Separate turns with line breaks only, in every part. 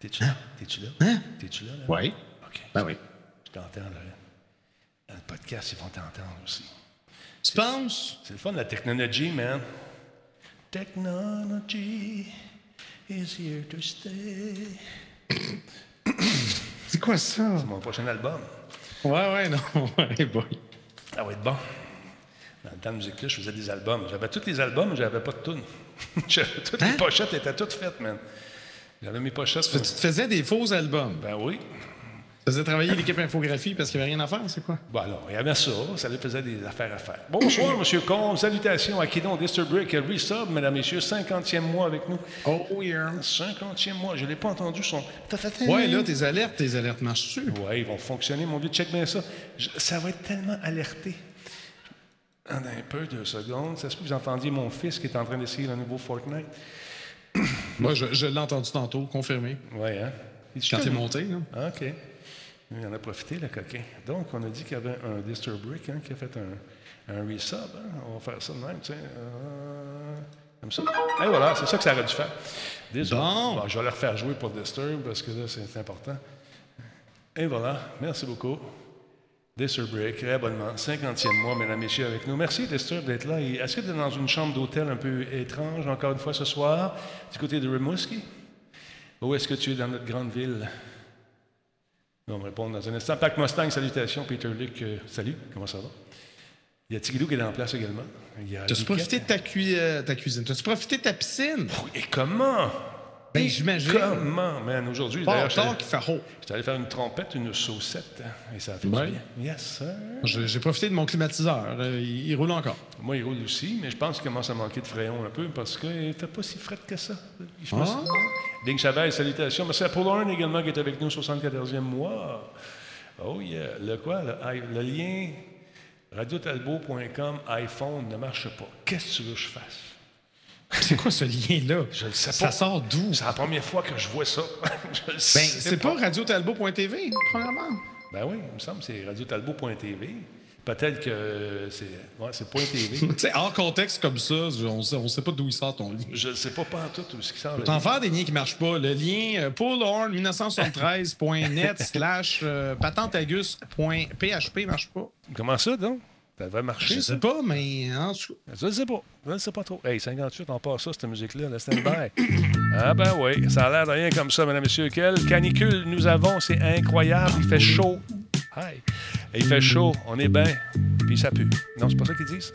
T'es-tu là? T'es-tu là?
Hein?
T'es-tu là? là?
Oui.
OK.
Ben oui.
Je t'entends, là. Dans le podcast, ils vont t'entendre aussi.
Tu penses?
C'est le fun, la technologie, man. Technology is here to stay.
C'est quoi ça?
C'est mon prochain album.
Ouais, ouais, non. Ouais, boy.
Ça va être bon. Dans le temps de musique-là, je faisais des albums. J'avais tous les albums, mais j'avais pas de tunes. Toutes les
Hein?
pochettes étaient toutes faites, man. J'avais mes pochettes.
Tu te faisais des faux albums.
Ben oui.
Tu faisais travailler l'équipe infographie parce qu'il n'y avait rien à faire, c'est quoi?
Bon, alors, il y avait ça. Ça lui faisait des affaires à faire. Bonsoir, M. Combe. Salutations à Kidon Disturbrick Resub, mesdames, messieurs. 50e mois avec nous.
Oh, yeah.
50e mois. Je ne l'ai pas entendu son.
Ouais, là, tes alertes, tes alertes marchent-tu?
Oui, ils vont fonctionner, mon vieux. Check bien ça. Je- ça va être tellement alerté. Attends un peu, deux secondes. Ça se peut que vous entendiez mon fils qui est en train d'essayer le nouveau Fortnite.
Moi, je, je l'ai entendu tantôt, confirmé.
Oui, hein?
Quand t'es
te-
monté, là.
Ah, OK. Il en a profité, le coquin. Donc, on a dit qu'il y avait un Disturbrick hein, qui a fait un, un resub. hein. On va faire ça de même, tu sais. Euh, comme ça. Et voilà, c'est ça que ça aurait dû faire. Désolé.
Bon.
je vais leur faire jouer pour Disturb parce que là, c'est important. Et voilà. Merci beaucoup. Disturbrick, réabonnement, 50e mois, mesdames et messieurs, avec nous. Merci, Disturb, d'être là. Est-ce que tu es dans une chambre d'hôtel un peu étrange, encore une fois, ce soir, du côté de Rimouski? Ou est-ce que tu es dans notre grande ville? On va me répondre dans un instant. Pac Mustang, salutations. Peter Luc, euh, salut. Comment ça va? Il y a Tigidou qui est en place également.
T'as-tu profité de ta, cui- euh, ta cuisine? T'as-tu profité de ta piscine?
Et comment?
Ben, j'imagine.
Comment, man? Aujourd'hui, d'ailleurs,
qu'il fait haut.
j'étais allé faire une trompette, une saucette, hein, et ça a fait
Ouais.
du bien. Yes, sir.
J'ai profité de mon climatiseur. euh, Il, il roule encore.
Moi, il roule aussi, mais je pense qu'il commence à manquer de frayon un peu parce qu'il ne fait pas si fret que ça. Je
Ah.
pense- Ding Chavez, salutations. Merci à Paul Horn également qui est avec nous, 74e mois. Oh yeah. Le quoi? Le, i- le lien radiotalbo.com iPhone ne marche pas. Qu'est-ce que tu veux que je fasse?
C'est quoi ce lien-là?
Je le sais
Ça
pas.
sort d'où?
C'est la première fois que je vois ça. je
Ben, c'est pas radiotalbo.tv, premièrement.
Ben oui, il me semble que c'est radiotalbo.tv. Peut-être que c'est ouais, c'est point TV.
Hors contexte comme ça, on sait, on sait pas d'où il sort ton lien.
Je ne sais pas pas en tout où ce qui sort.
T'en
lien.
faire des liens qui marchent pas. Le lien euh, paulhorn1973.net slash euh, patentagus.php marche pas.
Comment ça, donc? Ça devrait marcher,
Je
ça?
sais pas, mais en tout cas.
Je ne sais pas. Je ne sais pas trop. Hey, 58, on passe ça, cette musique-là, le stand-by. ah ben oui, ça a l'air de rien comme ça, mesdames et messieurs. Quelle canicule nous avons, c'est incroyable. Il fait chaud. Hi. Il fait chaud, on est bien, puis ça pue. Non, c'est pas ça qu'ils disent?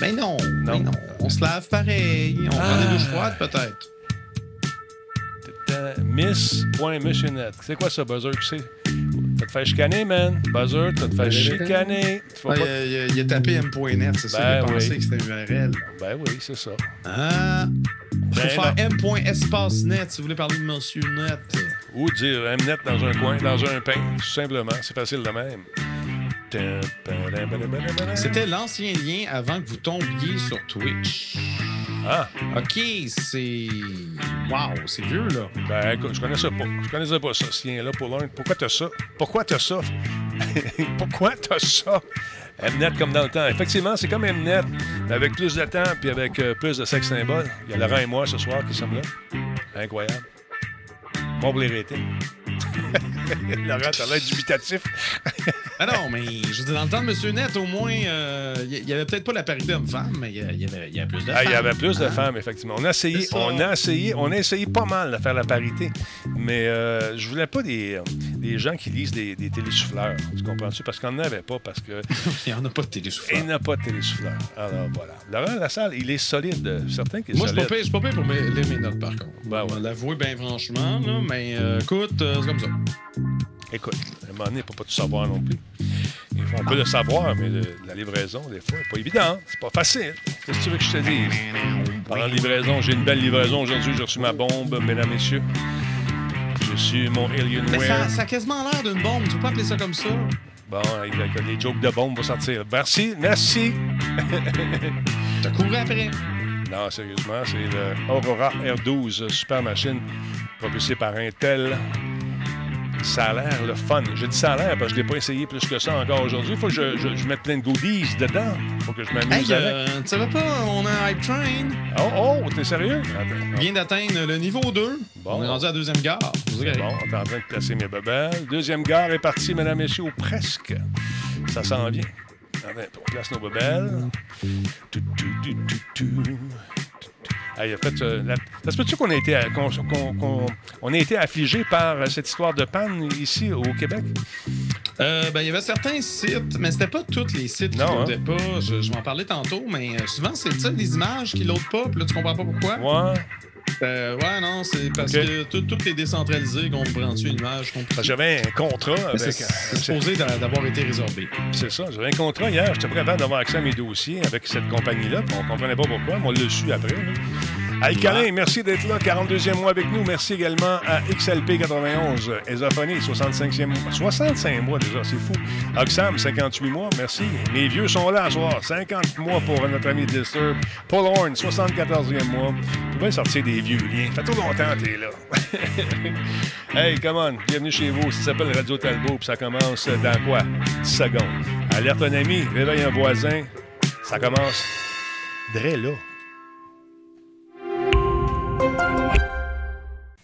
Mais non,
Non.
mais non. On se lave pareil. On prend des
Ah.
douches froides, peut-être.
Miss.missionnet. C'est quoi ça, Buzzer? Tu Ça te fait chicaner, man. Buzzer, ça te fait chicaner. Pas-
il, a, tapé m.net, c'est ça.
Ben
il pensé
oui.
que c'était URL.
Ben oui, c'est ça.
Ah. Faut
Ben
faire m.espace.net si vous voulez parler de Monsieur Net.
Ou dire Mnet dans un coin, dans un pain, tout simplement. C'est facile de même.
C'était l'ancien lien avant que vous tombiez sur Twitch.
Ah,
OK, c'est. Wow, c'est vieux, là.
ben écoute, je connaissais pas. Je connaissais pas ça, ce lien-là pour l'un. Pourquoi t'as ça? Pourquoi t'as ça? Pourquoi t'as ça? Mnet comme dans le temps. Effectivement, c'est comme Mnet, mais avec plus de temps puis avec euh, plus de sexe symbole. Il y a Laurent et moi ce soir qui sommes là. Incroyable. Comble les ratings. Laurent, t'as l'air dubitatif.
Ah non, mais je veux dire, dans le temps de Monsieur Net, au moins, euh, il y avait peut-être pas la parité homme-femme, mais il y, a- avait, il y avait plus de
Ah,
femmes.
il y avait plus de
Hein?
femmes, effectivement. On a essayé, on a essayé, on a essayé pas mal de faire la parité, mais euh, je voulais pas des, des gens qui lisent des, des télésouffleurs. Tu comprends-tu? Parce qu'on n'en avait pas, parce que
Il n'y en a pas de
il
télésouffleur.
n'a pas de télésouffleur. Alors voilà. Laurent Lassalle, il est solide. Certain qu'il est
Moi,
solide.
pire- je suis pas pire pour me- lire mes notes, par contre.
Ben ouais.
On va l'avouer bien franchement, là, mais euh, écoute, euh, c'est comme ça.
Écoute, à un moment donné, il ne faut pas tout savoir non plus. Il faut- On peut le savoir, mais le- la livraison, des fois, c'est pas évident. C'est pas facile. Qu'est-ce que tu veux que je te dise? Parlant de livraison, j'ai une belle livraison aujourd'hui. J'ai reçu ma bombe, mesdames, messieurs. J'ai su mon
Mais ça,
Alienware.
ça a quasiment l'air d'une bombe. Tu peux pas appeler ça comme ça.
Bon, les jokes de bombe vont sortir. Merci, merci.
T'as couru après.
Non, sérieusement, c'est le Aurora R12, super machine propulsée par Intel. Ça a l'air le fun. Je dis ça a l'air parce que je ne l'ai pas essayé plus que ça encore aujourd'hui. Il faut que je, je, je, mette plein de goodies dedans. Il faut que je m'amuse
Hey,
avec.
euh, tu pas, on a un hype train.
Oh, oh, t'es sérieux? Attends.
On vient d'atteindre le niveau 2.
Bon.
On est rendu à la deuxième gare. Correct.
bon, on est en train de placer mes bebelles. Deuxième gare est partie, mesdames, messieurs, presque. Ça s'en vient. Attends, on place nos bebelles. Tout, tout, tout, en fait, euh, la- ça se peut-tu qu'on a été, qu'on, qu'on- qu'on- on a été affligé par euh, cette histoire de panne ici au Québec?
Euh, ben, il y avait certains sites, mais c'était pas tous les sites qui
Non, hein?
loadaient pas. Je, je m'en parlais tantôt, mais euh, souvent, c'est ça, les images qui loadent pas, puis là, tu comprends pas pourquoi.
Ouais.
Euh, ouais, non, c'est parce que tout, tout est décentralisé, qu'on vous prend dessus une image. qu'on-
J'avais un contrat avec.
C'est c'est
euh,
supposé d'a- d'avoir été résorbé.
C'est ça. J'avais un contrat hier. J'étais prêt d'avoir accès à mes dossiers avec cette compagnie-là. On comprenait pas pourquoi. mais On l'a su après. là. Alcalin, merci d'être là. 42e mois avec nous. Merci également à XLP 91. Esophonie, 65e mois. 65 mois déjà, c'est fou. Oxam, 58 mois. Merci. Les vieux sont là ce soir. 50 mois pour notre ami Disturb. Paul Horn, 74e mois. Tu vas sortir des vieux liens. Fait trop longtemps t'es là. hey, come on. Bienvenue chez vous. Ça s'appelle Radio Talbot. Puis ça commence dans quoi? 10 secondes. Alerte un ami. Réveille un voisin. Ça commence. Dre là.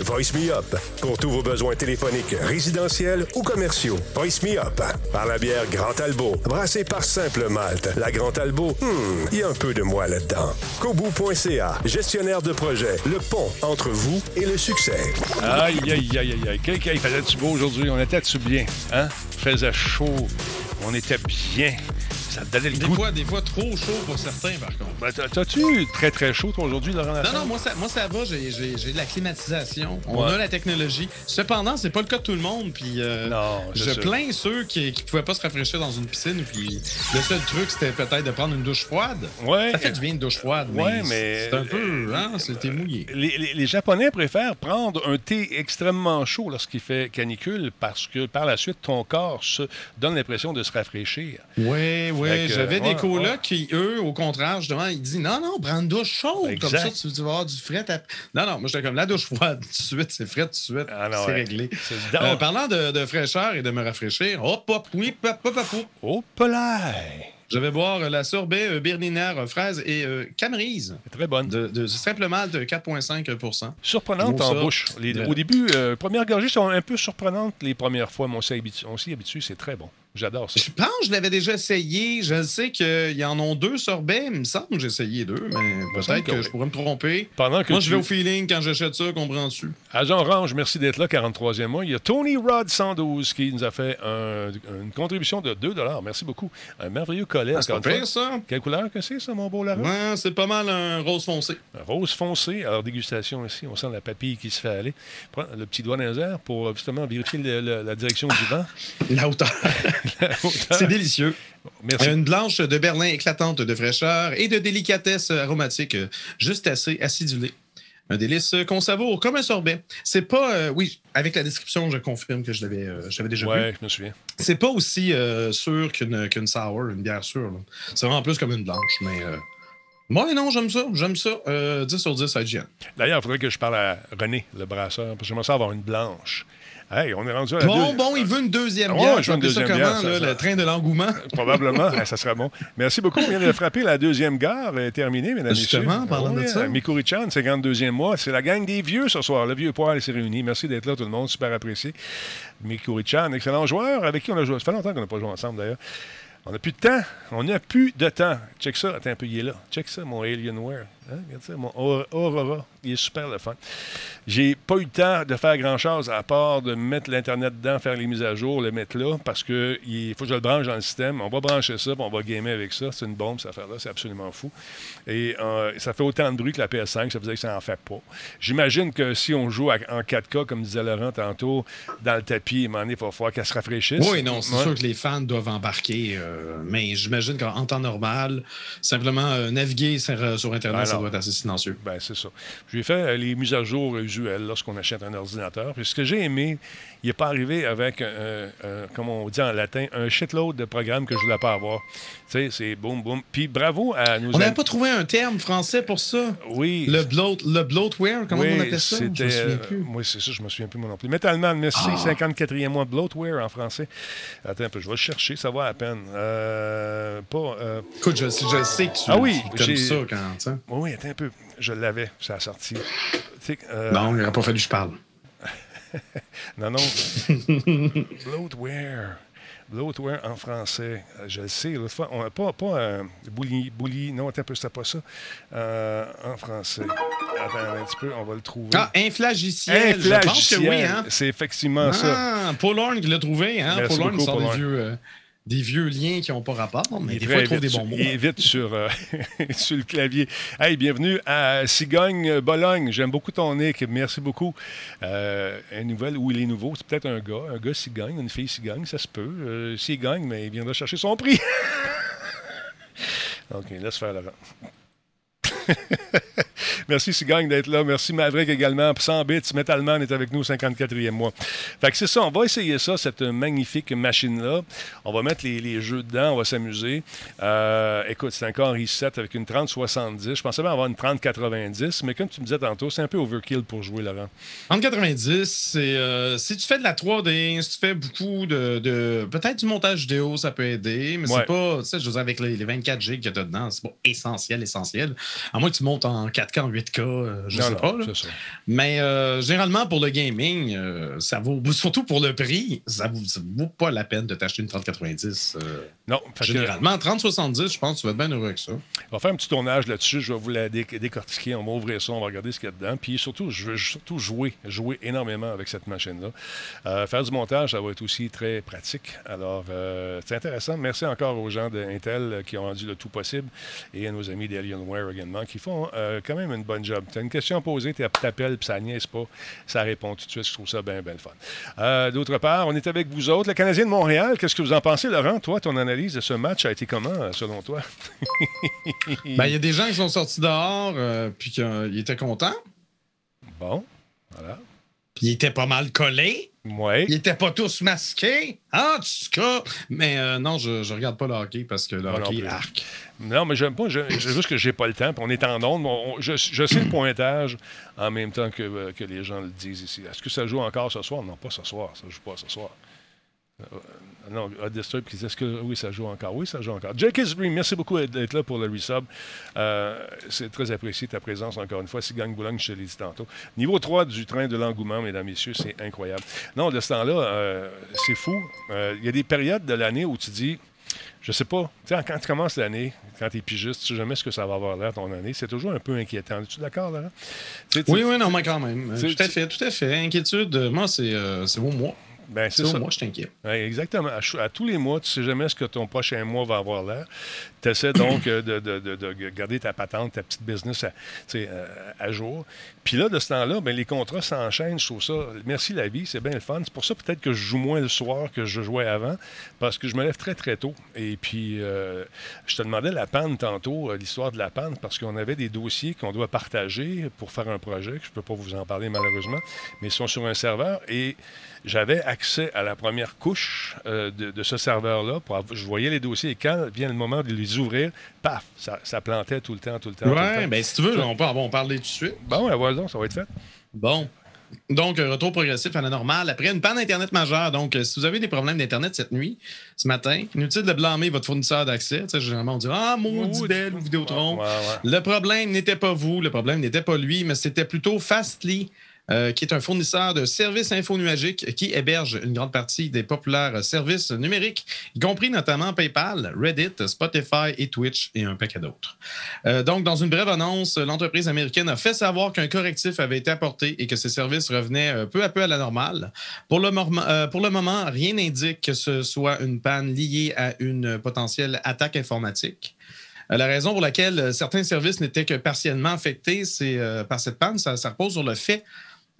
Voice Me Up pour tous vos besoins téléphoniques, résidentiels ou commerciaux. Voice Me Up par la bière Grand Talbot, brassée par Simple Malte. La Grand Talbot, hmm, il y a un peu de moi là-dedans. Kobu.ca, gestionnaire de projet, le pont entre vous et le succès.
Aïe, aïe, aïe, aïe, aïe. Quel il faisait-tu beau aujourd'hui? On était-tu bien? Hein? Faisait chaud. On était bien. Ça te donnait le
Des
goût.
fois, des fois, trop chaud pour certains, par contre.
Ben, t'as- T'as-tu très, très chaud, toi, aujourd'hui, Laurent
Non,
Lassalle?
non, moi ça, moi, ça va. J'ai de la climatisation. On
Ouais.
a la technologie. Cependant, c'est pas le cas de tout le monde. Puis, euh,
Non,
je
sûr.
plains ceux qui, qui pouvaient pas se rafraîchir dans une piscine. Puis, le seul truc, c'était peut-être de prendre une douche froide.
Ouais.
Ça fait du bien une douche froide. Mais,
Ouais, mais-
C'est un peu, hein, c'était mouillé.
Les, les- les Japonais préfèrent prendre un thé extrêmement chaud lorsqu'il fait canicule parce que par la suite, ton corps se donne l'impression de se rafraîchir.
Oui, oui.
Que,
J'avais
ouais,
des colocs
ouais.
qui, eux, au contraire, justement, ils disent non, non, prends une douche chaude.
Exact.
Comme ça, tu, vas avoir du fret. à- Non, non, moi, j'étais comme la douche froide. Tout de suite, c'est fret, tout de suite.
Ah
c'est
ouais.
réglé. Euh, parlant de, de fraîcheur et de me rafraîchir, hop, hop, oui, hop, hop, hop, hop.
Oh, polaire!
Je vais boire euh, la sorbet euh, euh, fraise et euh, camerise
Très bonne.
de, de simplement de 4,5%
Surprenante en bouche. Les-
Ouais.
Au début, euh, premières gorgées sont un peu surprenantes les premières fois, mais on s'y habitue, c'est très bon. J'adore ça.
Je pense que je l'avais déjà essayé. Je sais qu'il en ont deux sorbets. Il me semble que j'ai essayé deux, mais peut-être
que
je pourrais me tromper.
Pendant que
Moi,
tu-
je vais au feeling quand j'achète ça, comprends-tu?
Agent Orange, merci d'être là, 43e mois. Il y a Tony Rod 112 qui nous a fait un- une contribution de 2 Merci beaucoup. Un merveilleux collet.
Ah, c'est ça.
Quelle couleur que c'est, ça, mon beau Lara?
Ouais, c'est pas mal un rose foncé.
Un Rose foncé. Alors, dégustation ici. On sent la papille qui se fait aller. Prends le petit doigt dans les airs pour justement vérifier le- le- la direction du vent.
La hauteur. c'est délicieux.
Merci.
Une blanche de Berlin éclatante de fraîcheur et de délicatesse aromatique, euh, juste assez acidulée. Un délice qu'on savoure comme un sorbet. C'est pas, euh, oui, avec la description, je confirme que je l'avais, euh, j'avais déjà vu.
Ouais, je me souviens.
C'est pas aussi euh, sûr qu'une sour, une bière sûre. C'est vraiment plus comme une blanche, mais. Moi, non, j'aime ça. J'aime ça. Euh, 10 sur 10 IGN.
D'ailleurs, il faudrait que je parle à René, le brasseur, parce que j'aimerais ça avoir une blanche. Hey, on est rendu à la
Bon,
deux-
bon, il veut une deuxième
Ouais,
bière.
je veux une
ça
deuxième
comment,
bière,
là,
ça- ça-
le train de l'engouement?
Probablement, Ah, ça sera bon. Merci beaucoup. On vient de frapper la deuxième gare est terminée, mesdames et messieurs.
Justement, parlant de ça.
Mikuri-chan, 52e mois. C'est la gang des vieux ce soir. Le vieux poil s'est réuni. Merci d'être là, tout le monde. Super apprécié. Mikuri-chan, excellent joueur avec qui on a joué. Ça fait longtemps qu'on n'a pas joué ensemble, d'ailleurs. On n'a plus de temps. On n'a plus de temps. Check ça. Attends un peu, il est là. Check ça, mon Alienware. Hein? Regarde ça, mon Aur- Aurora. Il est super le fun. J'ai pas eu le temps de faire grand-chose à part de mettre l'Internet dedans, faire les mises à jour, le mettre là, parce que il faut que je le branche dans le système. On va brancher ça, puis on va gamer avec ça. C'est une bombe, cette affaire-là. C'est absolument fou. Et euh, ça fait autant de bruit que la PS5. Ça faisait que ça en fait pas. J'imagine que si on joue à- en 4K, comme disait Laurent tantôt, dans le tapis, il va falloir qu'elle se rafraîchisse.
Oui, non, c'est
Ouais.
sûr que les fans doivent embarquer, euh, mais j'imagine qu'en temps normal, simplement euh, naviguer sur, sur Internet, ça doit être assez silencieux.
Ben, c'est ça. J'ai fait euh, les mises à jour usuelles lorsqu'on achète un ordinateur. Puis ce que j'ai aimé, il n'est pas arrivé avec, euh, euh, comme on dit en latin, un shitload de programmes que je ne voulais pas avoir. Tu sais, c'est boum, boum. Puis bravo à nos
On n'avait pas trouvé un terme français pour ça.
Oui.
Le, bloat, le bloatware, comment
oui,
on appelle ça? Je me
c'était,
souviens
euh,
plus.
oui, c'est ça, je me souviens plus moi non plus. Metalman, merci.
Ah.
54e mois, bloatware en français. Attends un peu, je vais le chercher, ça va à peine. Euh, pas. euh,
Écoute, je, je sais que tu,
Ah oui,
tu ça quand. sais.
oui, oui, attends un peu. Je l'avais, ça a sorti. Euh,
Non, il n'aurait pas fallu que je parle.
Non, non. Bloatware. Bloatware en français. Je le sais. l'autre fois, on n'a pas, pas euh, bouli, bouli. Non, attends un peu, c'était pas ça. Euh, en français. Attends un petit peu, on va le trouver.
Ah, inflagiciel. Je pense que
Inflagiciel.
oui, hein?
C'est effectivement ça.
Ah, Paul Horn qui l'a trouvé, hein?
Merci
Paul Horn sort
Paul
des
Horn.
euh, des vieux liens qui n'ont pas rapport, mais
Il
des fois, il trouve
vite
des bons mots.
Il est vite sur, euh, sur le clavier. Hey, bienvenue à Cigogne Bologne. J'aime beaucoup ton nick. Merci beaucoup. Euh, une nouvelle où il est nouveau. C'est peut-être un gars. Un gars Cigogne, une fille Cigogne, ça se peut. Euh, S'il gagne, mais il viendra chercher son prix. OK, laisse faire Laurent. Merci Cigogne d'être là. Merci Maverick également. 100 bits, Metalman est avec nous, 54e mois. Fait que c'est ça, on va essayer ça, cette magnifique machine-là. On va mettre les, les jeux dedans, on va s'amuser. Euh, écoute, c'est encore reset avec une 3070. Je pensais bien avoir une 3090, mais comme tu me disais tantôt, c'est un peu overkill pour jouer, Laurent.
En 90, c'est euh, si tu fais de la 3D, si tu fais beaucoup de, de- peut-être du montage vidéo, ça peut aider, mais
Ouais.
c'est pas, tu sais, je veux dire, avec les, les 24 GB que tu as dedans, c'est pas essentiel, essentiel. À moins que tu montes en 4K, en 8K, euh, je
non,
sais
non,
pas. là. Mais euh, généralement, pour le gaming, euh, ça vaut, surtout pour le prix, ça vaut, ça vaut pas la peine de t'acheter une 3090.
Non, que-
généralement, 3070, je pense que tu vas être bien heureux avec ça.
On va faire un petit tournage là-dessus. Je vais vous la dé- décortiquer. On va ouvrir ça. On va regarder ce qu'il y a dedans. Puis surtout, je veux surtout jouer, jouer énormément avec cette machine-là. Euh, faire du montage, ça va être aussi très pratique. Alors, euh, c'est intéressant. Merci encore aux gens d'Intel euh, qui ont rendu le tout possible et à nos amis d'Alienware également qui font euh, quand même une bonne job. Tu as une question à poser, tu t'appelles, puis ça niaise pas. Ça répond tout de suite. Je trouve ça bien, bien le fun. D'autre part, on est avec vous autres. Le Canadien de Montréal, qu'est-ce que vous en pensez, Laurent? Toi, ton analyse de ce match a été comment, euh, selon toi?
Ben, il y a des gens qui sont sortis dehors, euh, puis qu'ils étaient contents,
Bon, voilà.
puis ils étaient pas mal collés.
Ouais.
Ils étaient pas tous masqués. En tout cas. Mais euh, non, je, je regarde pas le hockey parce que le
non
hockey, arc.
Non, mais j'aime pas. Je, je- juste que j'ai pas le temps. puis on est en onde. on- je, je sais le pointage en même temps que, euh, que les gens le disent ici. Est-ce que ça joue encore ce soir? Non, pas ce soir. Ça joue pas ce soir. Non, Hot Disturb qui dit est-ce que oui, ça joue encore? Oui, ça joue encore. Jake Dream, merci beaucoup d'être là pour le resub. Euh, c'est très apprécié ta présence encore une fois. Si gagne Boulogne, je te l'ai dit tantôt. Niveau 3 du train de l'engouement, mesdames, messieurs, c'est incroyable. Non, de ce temps-là, euh, c'est fou. Euh, Il y a des périodes de l'année où tu dis je sais pas. Tu sais, quand tu commences l'année, quand tu es pigiste, tu sais jamais ce que ça va avoir l'air ton année. C'est toujours un peu inquiétant. Es-tu d'accord, tu-
Oui, oui, non, mais quand même. Tout à fait, tout à fait. Inquiétude, moi, c'est euh, au mois.
Ben,
C'est
ça.
mois, je t'inquiète.
Ouais, exactement. À, tous les mois, tu sais jamais ce que ton prochain mois va avoir l'air. Tu essaies donc euh, de, de- de- de garder ta patente, ta petite business à, euh, à jour. Puis là, de ce temps-là, ben, les contrats s'enchaînent. Je trouve ça. Merci la vie, c'est bien le fun. C'est pour ça peut-être que je joue moins le soir que je jouais avant, parce que je me lève très très tôt. Et puis, euh, je te demandais la panne tantôt, l'histoire de la panne, parce qu'on avait des dossiers qu'on doit partager pour faire un projet. que Je ne peux pas vous en parler malheureusement, mais ils sont sur un serveur et j'avais accès à la première couche euh, de, de ce serveur-là. Je voyais les dossiers et quand vient le moment de les ouvrir, paf, ça, ça plantait tout le temps, tout le temps. temps.
ben si tu veux, on peut en parler tout de suite.
Bon, ouais, voilà, ça va être fait.
Bon. Donc, euh, retour progressif à la normale. Après une panne Internet majeure, donc euh, si vous avez des problèmes d'Internet cette nuit, ce matin, inutile de blâmer votre fournisseur d'accès. Tu sais, généralement, on dit Ah, maudit belle ou Vidéotron.
Ouais, ouais.
Le problème n'était pas vous, le problème n'était pas lui, mais c'était plutôt Fastly euh, qui est un fournisseur de services infonuagiques qui héberge une grande partie des populaires services numériques, y compris notamment PayPal, Reddit, Spotify et Twitch et un paquet d'autres. Euh, donc, dans une brève annonce, l'entreprise américaine a fait savoir qu'un correctif avait été apporté et que ses services revenaient euh, peu à peu à la normale. Pour le, moment, rien n'indique que ce soit une panne liée à une potentielle attaque informatique. La raison pour laquelle certains services n'étaient que partiellement affectés, c'est par cette panne, ça repose sur le fait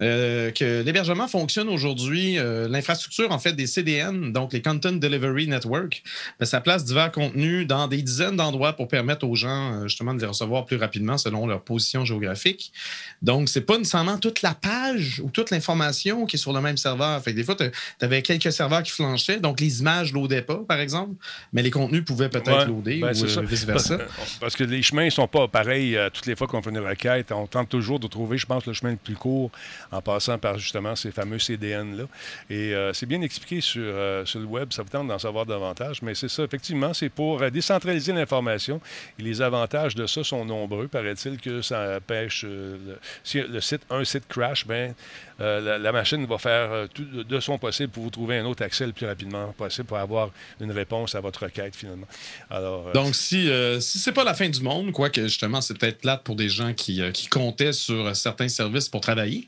euh, que l'hébergement fonctionne aujourd'hui. Euh, l'infrastructure, en fait, des CDN, donc les Content Delivery Network, ben, ça place divers contenus dans des dizaines d'endroits pour permettre aux gens, euh, justement, de les recevoir plus rapidement selon leur position géographique. Donc, c'est pas nécessairement toute la page ou toute l'information qui est sur le même serveur. Fait des fois, tu avais quelques serveurs qui flanchaient, donc les images ne loadaient pas, par exemple, mais les contenus pouvaient peut-être loader
ben,
ou vice-versa.
Parce, que les chemins ne sont pas pareils toutes les fois qu'on fait une requête. On tente toujours de trouver, je pense, le chemin le plus court en passant par justement ces fameux CDN-là. Et euh, c'est bien expliqué sur, euh, sur, le web, ça vous tente d'en savoir davantage, mais c'est ça, effectivement, c'est pour euh, décentraliser l'information. Et les avantages de ça sont nombreux. Paraît-il que ça pêche, si le site, un site crash, ben euh, la, machine va faire euh, tout de son possible pour vous trouver un autre accès le plus rapidement possible pour avoir une réponse à votre requête finalement.
Alors, euh, Donc, si, si c'est pas la fin du monde, quoique justement, c'est peut-être plate pour des gens qui, qui, comptaient sur certains services pour travailler,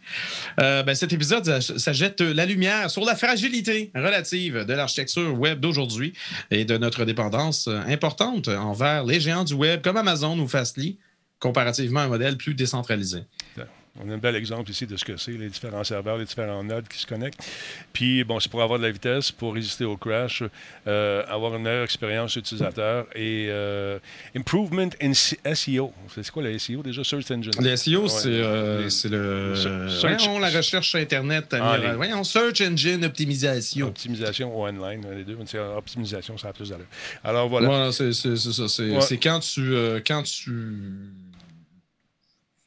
ben, cet épisode, ça, jette la lumière sur la fragilité relative de l'architecture web d'aujourd'hui et de notre dépendance importante envers les géants du web comme Amazon ou Fastly, comparativement à un modèle plus décentralisé.
On a un bel exemple ici de ce que c'est, les différents serveurs, les différents nodes qui se connectent. Puis, bon, c'est pour avoir de la vitesse, pour résister au crash, euh, avoir une meilleure expérience utilisateur et euh, improvement in SEO. C'est quoi le SEO déjà? Search Engine.
Le SEO, euh, c'est le. voyons, la recherche sur Internet. Ah, voyons, Search Engine Optimisation.
Optimisation ou online, les deux. Optimisation, ça a plus d'allure. Alors, voilà.
voilà c'est ça. C'est quand tu. quand tu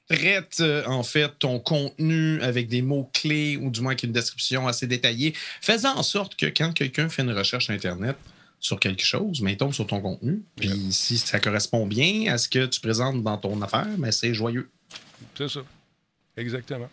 traite euh, en fait ton contenu avec des mots-clés ou du moins avec une description assez détaillée, faisant en sorte que quand quelqu'un fait une recherche Internet sur quelque chose, mais il tombe sur ton contenu, puis si ça correspond bien à ce que tu présentes dans ton affaire, mais c'est joyeux.
C'est ça. Exactement.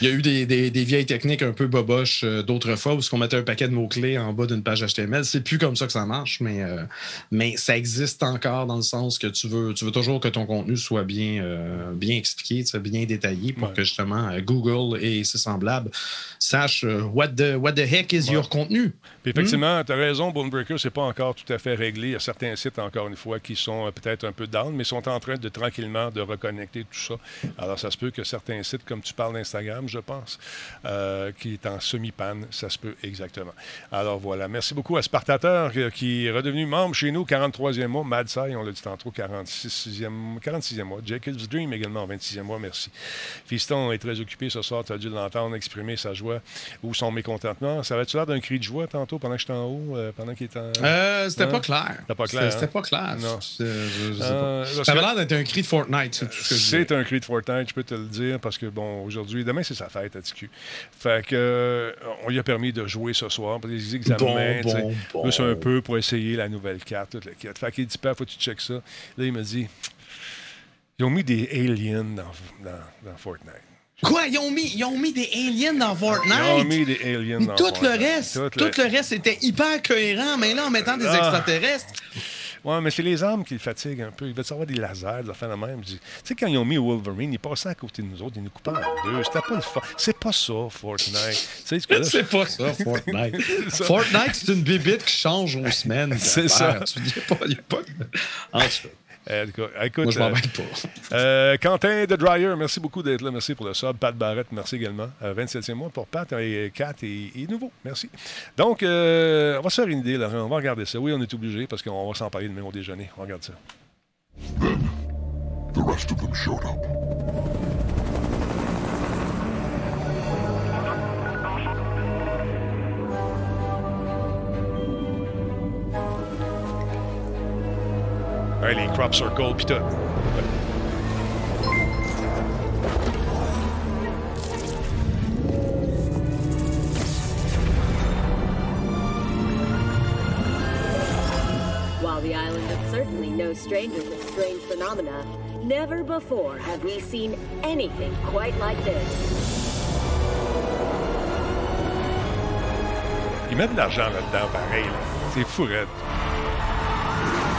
Il y a eu des, vieilles techniques un peu boboches euh, d'autres fois où on mettait un paquet de mots-clés en bas d'une page HTML. C'est plus comme ça que ça marche, mais, euh, mais ça existe encore dans le sens que tu veux, tu veux toujours que ton contenu soit bien, euh, bien expliqué, bien détaillé pour que justement Google et ses semblables sachent what, the, what the heck is your contenu?
effectivement, hmm? tu as raison, Bonebreaker, c'est pas encore tout à fait réglé. Il y a certains sites, encore une fois, qui sont peut-être un peu down, mais sont en train de tranquillement de reconnecter tout ça. Alors, ça se peut que certains sites, comme tu parles d'Instagram, je pense, euh, qui est en semi-panne. Ça se peut exactement. Alors voilà. Merci beaucoup à Spartateur euh, qui est redevenu membre chez nous, 43e mois. Mad on l'a dit tantôt, 46e, 46e mois. Jacob's Dream également, 26e mois. Merci. Fiston est très occupé ce soir. Tu as dû l'entendre exprimer sa joie ou son mécontentement. Ça avait-tu l'air d'un cri de joie tantôt pendant que j'étais en haut, euh, pendant qu'il était en.
Euh, c'était pas clair.
C'était pas clair.
C'était
hein?
pas clair. Non. ça avait l'air d'être un cri de Fortnite, C'est
un cri de Fortnite, je peux te le dire, parce que bon, aujourd'hui, demain, c'est sa fête à TQ. Fait que, euh, on lui a permis de jouer ce soir pour des examens. Bon, bon, Plus un peu pour essayer la nouvelle carte. Toute la carte. Fait qu'il dit, Père, faut que tu checkes ça. Là, il m'a dit, ils ont mis des aliens dans, dans, Fortnite.
Quoi? Ils ont, mis, ils ont mis des aliens dans Fortnite?
Ils ont mis des aliens dans
tout Le reste, tout, le... reste était hyper cohérent, mais là, en mettant des ah. extraterrestres.
Ouais, mais c'est les armes qui le fatiguent un peu. Ils veulent savoir des lasers, de la fin de même. Tu sais, quand ils ont mis Wolverine, ils passaient à côté de nous autres, ils nous coupaient en deux. C'était pas le fun. C'est pas ça, Fortnite.
c'est pas ça, Fortnite. Fortnite, c'est une bébite qui change aux semaines.
C'est ça.
Tu dis pas, il n'y a pas En tout cas.
Euh, écoute,
Moi, je m'en euh, pas.
Euh, Quentin de Dryer, merci beaucoup d'être là. Merci pour le sub. Pat Barrett, merci également. 27e mois pour Pat et 4 et, nouveau. Merci. Donc, on va se faire une idée, là. On va regarder ça. Oui, on est obligé parce qu'on va s'en parler demain au déjeuner. On regarde ça. Then, the rest of them showed up. Ouais, les crop circles pis tout.
While the island is certainly no stranger to strange phenomena, never before have we seen anything quite like this.
Ils mettent de l'argent là-dedans, pareil. Là. C'est fou,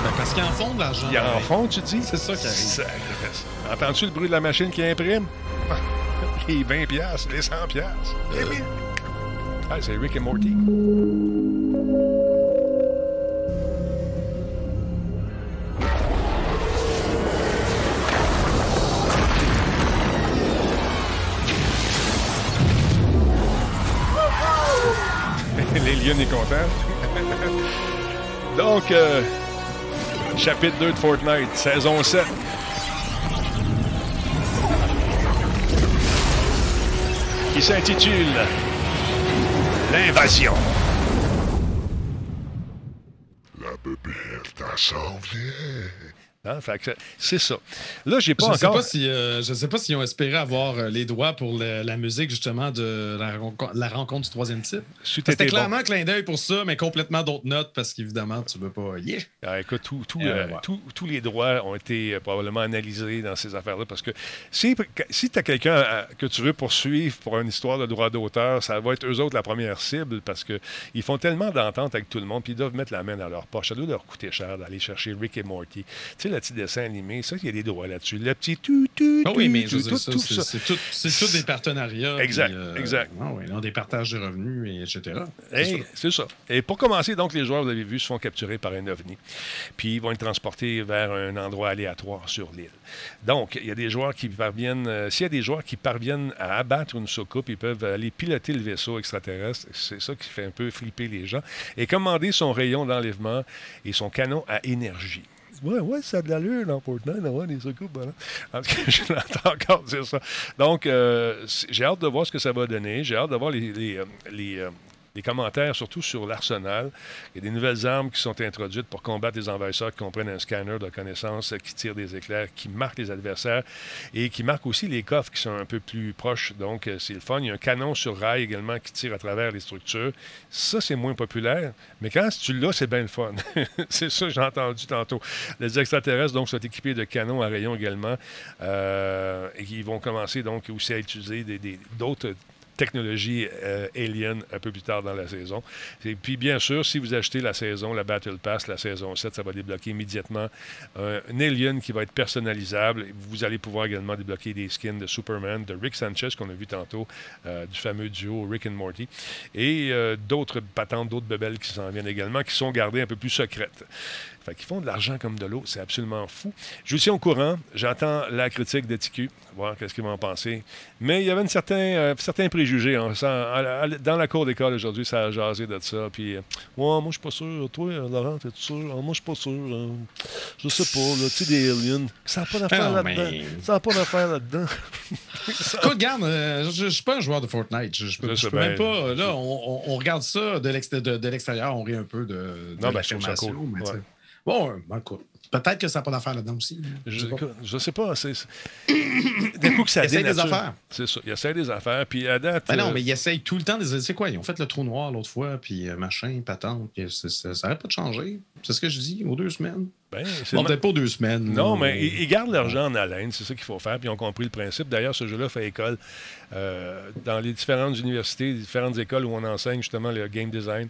Ben, parce qu'ils en font de l'argent.
Il en fond, tu dis?
C'est ça qui arrive.
Entends-tu le bruit de la machine qui imprime? Les 20 piastres, les 100 piastres. Eh bien. Ah, c'est Rick et Morty. Les lions est content. Donc, euh, chapitre 2 de Fortnite, saison 7. Qui s'intitule L'invasion.
La bébête, elle s'en vient.
Hein, c'est ça. Là, j'ai pas
Je ne sais
encore.
pas si, euh, je sais pas s'ils ont espéré avoir euh, les droits pour le- la musique justement de la, renco- la rencontre du troisième type. C'était clairement un clin d'œil pour ça, mais complètement d'autres notes parce qu'évidemment, tu veux pas. Yeah.
Ah, écoute, tout- tout,
Euh, ouais.
tout- tous les droits ont été probablement analysés dans ces affaires-là parce que si, si tu as quelqu'un que tu veux poursuivre pour une histoire de droit d'auteur, ça va être eux autres la première cible parce qu'ils font tellement d'entente avec tout le monde puis ils doivent mettre la main dans leur poche. Ça doit leur coûter cher d'aller chercher Rick et Morty. Tu sais, le petit dessin animé, ça, il y a des droits là-dessus. Le petit tout, tout,
Ah oui,
tout,
mais je veux
tout,
ça,
tout ça.
c'est tout, tout des partenariats.
Exact,
puis, euh,
exact.
ah oui, non, des partages de revenus, et etc. C'est
Hey,
ça.
c'est ça. Et pour commencer, donc, les joueurs, vous avez vu, se font capturer par un ovni. Puis ils vont être transportés vers un endroit aléatoire sur l'île. Donc, il y a des joueurs qui parviennent. euh, S'il y a des joueurs qui parviennent à abattre une soucoupe, ils peuvent aller piloter le vaisseau extraterrestre. C'est ça qui fait un peu flipper les gens. Et commander son rayon d'enlèvement et son canon à énergie. Ouais, ouais, ça a de l'allure dans Fortnite, d'avoir des soucoupes. Voilà. En tout cas, je l'entends encore dire ça. Donc, euh, j'ai hâte de voir ce que ça va donner. J'ai hâte de voir les, euh, les, les commentaires, surtout sur l'arsenal. Il y a des nouvelles armes qui sont introduites pour combattre les envahisseurs qui comprennent un scanner de connaissance euh, qui tire des éclairs, qui marque les adversaires et qui marque aussi les coffres qui sont un peu plus proches. Donc, euh, c'est le fun. Il y a un canon sur rail également qui tire à travers les structures. Ça, c'est moins populaire. Mais quand tu l'as, c'est bien le fun. c'est ça j'ai entendu tantôt. Les extraterrestres, donc, sont équipés de canons à rayons également. euh, et qui vont commencer, donc, aussi à utiliser des- des- d'autres technologies euh, aliens un peu plus tard dans la saison. Et puis, bien sûr, si vous achetez la saison, la Battle Pass, la saison 7, ça va débloquer immédiatement un alien qui va être personnalisable. Vous allez pouvoir également débloquer des skins de Superman, de Rick Sanchez, qu'on a vu tantôt, euh, du fameux duo Rick and Morty, et euh, d'autres patentes, d'autres bebelles qui s'en viennent également, qui sont gardées un peu plus secrètes. Fait qu'ils font de l'argent comme de l'eau, c'est absolument fou. Je suis au courant, j'entends la critique de TQ, voir qu'est-ce qu'ils vont en penser. Mais il y avait une certain, euh, certains préjugés. hein. Dans la cour d'école aujourd'hui, ça a jasé de ça. Puis, euh, ouais, moi, je suis pas sûr. Toi, euh, Laurent, t'es sûr? Ah, moi, je suis pas sûr. euh, je sais pas, là, tu sais, des aliens. Ça n'a pas d'affaire là-dedans.
mais-
Ça n'a pas d'affaire là-dedans.
Écoute, regarde, euh, je ne suis pas un joueur de Fortnite. Je, je peux,
Je
je même pas. Là, on, on- on regarde ça de l'exté- de- de l'extérieur, on rit un peu de, de
Non, ben, je cool.
mais.
Ouais.
Bon, euh, ben, écoute, peut-être que ça n'a pas d'affaire là-dedans aussi.
Je, je sais pas. c'est- D'un coup que ça
Il essaye des affaires.
C'est ça. Il essaie des affaires. Puis à date.
Ben non,
euh,
mais ils essayent tout le temps des. C'est quoi? Ils ont fait le trou noir l'autre fois, puis euh, machin, patente. ça n'arrête pas de changer. C'est ce que je dis, aux deux semaines.
ben, c'est
Bon, peut-être pas deux semaines.
Non, mais ils, ils gardent l'argent en haleine, c'est ça qu'il faut faire, puis ils ont compris le principe. D'ailleurs, ce jeu-là fait école euh, dans les différentes universités, les différentes écoles où on enseigne justement le game design.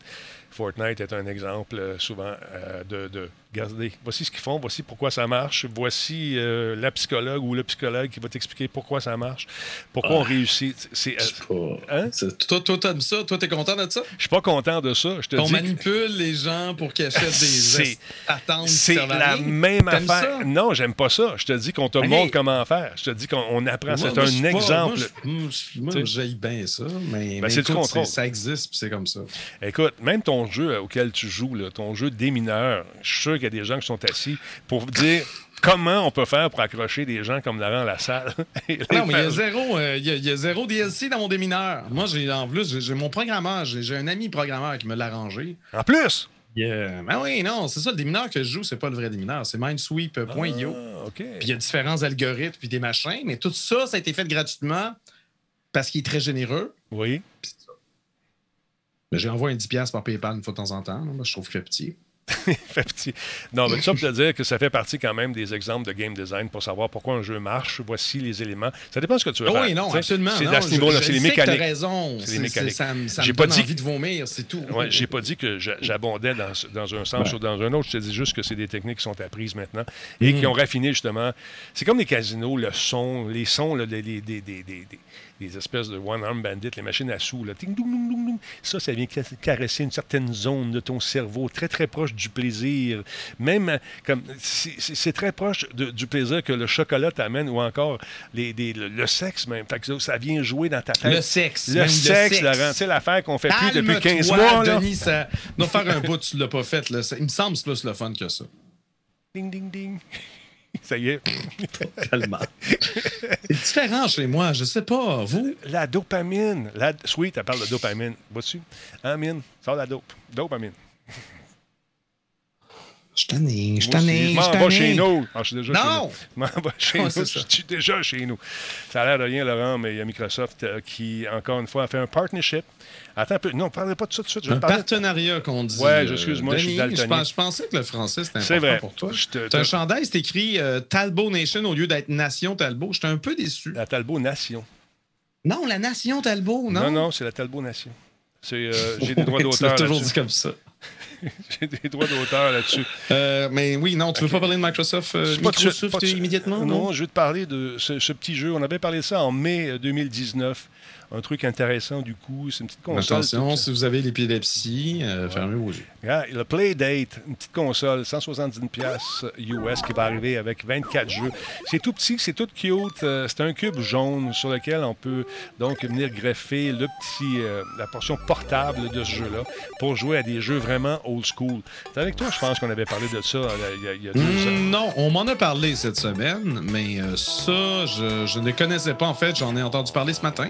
Fortnite est un exemple euh, souvent euh, de, de regardez, voici ce qu'ils font, voici pourquoi ça marche, voici euh, la psychologue ou le psychologue qui va t'expliquer pourquoi ça marche, pourquoi on réussit. C'est, euh,
sais pas.
Hein?
C'est- Toi, toi, t'aimes ça? Toi, t'es content de ça?
je suis pas content de ça. Je te
On
dis que-
manipule les gens pour qu'ils achètent des attentes.
C'est la même affaire. Non, j'aime pas ça. Je te dis qu'on te montre comment faire. Je te dis qu'on on apprend. C'est un exemple.
Moi, j'aille bien ça, mais,
Ben,
mais
c'est du
écoute,
contrôle.
Ça existe, puis c'est comme ça.
Écoute, même ton jeu auquel tu joues, là, ton jeu des mineurs, je suis sûr qu'il y a des gens qui sont assis pour dire comment on peut faire pour accrocher des gens comme Laurent à la salle. Les
Non, mais il y, a zéro, euh, il y a- il y a zéro DLC dans mon démineur. Moi, j'ai en plus, j'ai- mon programmeur, j'ai un ami programmeur qui me l'a arrangé.
En plus!
Yeah. Ben oui, non, c'est ça, le démineur que je joue, c'est pas le vrai démineur, c'est minesweep.io.
Ah.
Puis il y a différents algorithmes puis des machins, mais tout ça, ça a été fait gratuitement parce qu'il est très généreux.
Oui.
Ben, J'ai envoyé un 10$ par PayPal une fois de temps en temps, là, je trouve que petit.
Il fait petit. Non, mais tout ça pour te dire que ça fait partie quand même des exemples de game design pour savoir pourquoi un jeu marche. Voici les éléments. Ça dépend de ce que tu veux
Oh
faire.
oui, non, absolument.
C'est à ce niveau-là, c'est les mécaniques.
Raison.
C'est les mécaniques.
Ça ça
J'ai
me
pas dit-
envie de vomir, c'est tout.
Ouais, j'ai pas dit que j'a- j'abondais dans, dans un sens ou dans un autre. Je te dis juste que c'est des techniques qui sont apprises maintenant et
Mm.
qui ont raffiné justement. C'est comme les casinos, le son, les sons, là, des- des- des- des espèces de one-arm bandit, les machines à sous. Là. Ça, ça vient ca- caresser une certaine zone de ton cerveau, très très proche du plaisir. Même comme c'est c'est- c'est très proche de- du plaisir que le chocolat t'amène ou encore les, des- le, le sexe même. Fait que ça, vient jouer dans ta tête.
Le sexe.
Le sexe, Laurent. Tu sais, l'affaire qu'on fait plus depuis 15
Calme-toi,
mois. Là.
Denis, ça doit faire un bout, tu l'as pas fait. Là. Ça- il me semble que c'est plus le fun que ça.
Ding, ding, ding. Ça y est.
Tellement. c'est différent chez moi, je sais pas. Vous?
La dopamine. La... Sweet, elle parle de dopamine. Vois-tu? Amine, sors la dope. Dopamine.
Je tanné, je
aussi,
tanné,
Je m'en vais chez nous. Ah, je suis déjà
Non!
chez nous. Je m'en vais chez nous. Je suis déjà chez nous. Ça a l'air de rien, Laurent, mais il y a Microsoft euh, qui, encore une fois, a fait un partnership. Attends un peu. Non, ne parlez pas de ça tout de suite. Je
Un
parler-
partenariat qu'on dit.
Ouais,
euh,
excuse-moi, je suis daltonien.
pense- je pensais que le français c'était
C'est
important
vrai.
pour toi.
Te-
un chandail, c'est écrit euh, Talbot Nation au lieu d'être Nation Talbot. J'étais un peu déçu.
La Talbot Nation.
Non, la Nation Talbot, non?
Non, non, c'est la Talbot Nation. Euh, j'ai des droits d'auteur
toujours dit comme ça.
J'ai des droits d'auteur là-dessus.
Euh, mais oui, non, tu veux pas parler de Microsoft, euh,
pas de pas de
immédiatement?
Non, je veux te parler de ce, ce petit jeu. On avait parlé de ça en mai euh, 2019. Un truc intéressant du coup. C'est une petite console.
Attention, si vous avez l'épilepsie, euh, fermez vos yeux.
Regarde, le Playdate, une petite console, 170$ piastres US qui va arriver avec 24 jeux. C'est tout petit, c'est tout cute. euh, c'est un cube jaune sur lequel on peut donc venir greffer le petit, euh, la portion portable de ce jeu-là pour jouer à des jeux vraiment old school. C'est avec toi, je pense qu'on avait parlé de ça euh, il y a, deux.
Hmm, non, on m'en a parlé cette semaine, mais ça, je, je ne connaissais pas en fait. J'en ai entendu parler ce matin.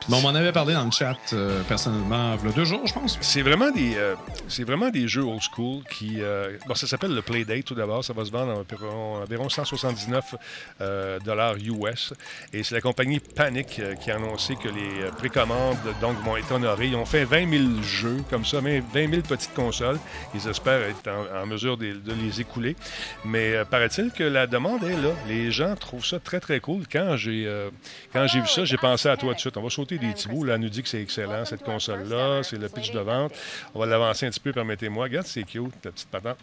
Mais on m'en avait parlé dans le chat euh, personnellement, il y a deux jours, je pense.
C'est vraiment des, euh, vraiment des jeux old school qui, euh, bon, ça s'appelle le Playdate tout d'abord. Ça va se vendre à environ, environ 179 euh, dollars US. Et c'est la compagnie Panic qui a annoncé que les précommandes donc vont être honorées. Ils ont fait 20 000 jeux comme ça, mais 20 000 petites consoles. Ils espèrent être en, mesure de, les écouler. Mais paraît-il que la demande est là. Les gens trouvent ça très très cool. Quand j'ai quand j'ai vu ça, j'ai pensé à toi tout de suite. On va sauter des petits bouts. Là, elle nous dit que c'est excellent cette console-là. C'est le pitch de vente. On va l'avancer un petit peu, permettez-moi. Regarde, c'est cute, la petite patente.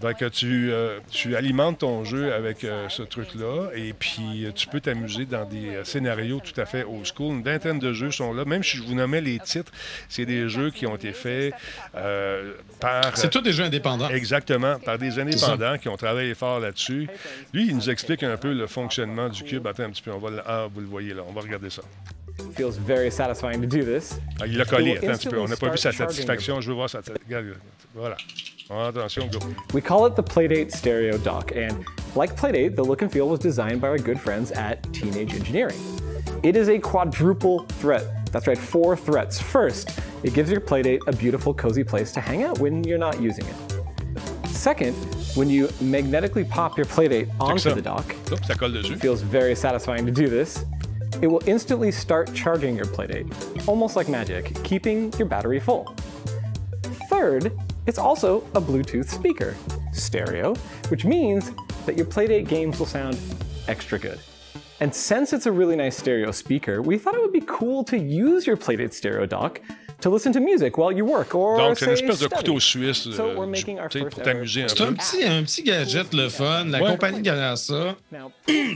Donc, tu, euh, tu alimentes ton jeu avec euh, ce truc-là et puis euh, tu peux t'amuser dans des euh, scénarios tout à fait old school. Une vingtaine de jeux sont là. Même si je vous nommais les titres, c'est des jeux qui ont été faits euh, par...
C'est tous des jeux indépendants.
Exactement, par des indépendants qui ont travaillé fort là-dessus. Lui, il nous explique un peu le fonctionnement du cube. Attends un petit peu, on va le... Ah, vous le voyez là, on va regarder ça.
Feels very satisfying to do this.
Ah, il l'a collé, attends un petit peu. On n'a pas vu sa satisfaction, je veux voir sa... Regarde, voilà. Attention, go.
We call it the Playdate Stereo Dock, and like Playdate, the look and feel was designed by our good friends at Teenage Engineering. It is a quadruple threat. That's right, four threats. First, it gives your Playdate a beautiful, cozy place to hang out when you're not using it. Second, when you magnetically pop your Playdate onto the dock,
ça
feels very satisfying to do this. It will instantly start charging your Playdate, almost like magic, keeping your battery full. Third, it's also a Bluetooth speaker, stereo, which means that your Playdate games will sound extra good. And since it's a really nice stereo speaker, we thought it would be cool to use your Playdate stereo dock to listen to music while you work or
Donc, c'est une espèce de couteau suisse
So
euh,
we're
du-
making our
tu sais,
first
pour t'amuser un
C'est un
peu.
petit, un petit gadget, le fun. La
Ouais.
compagnie derrière ça,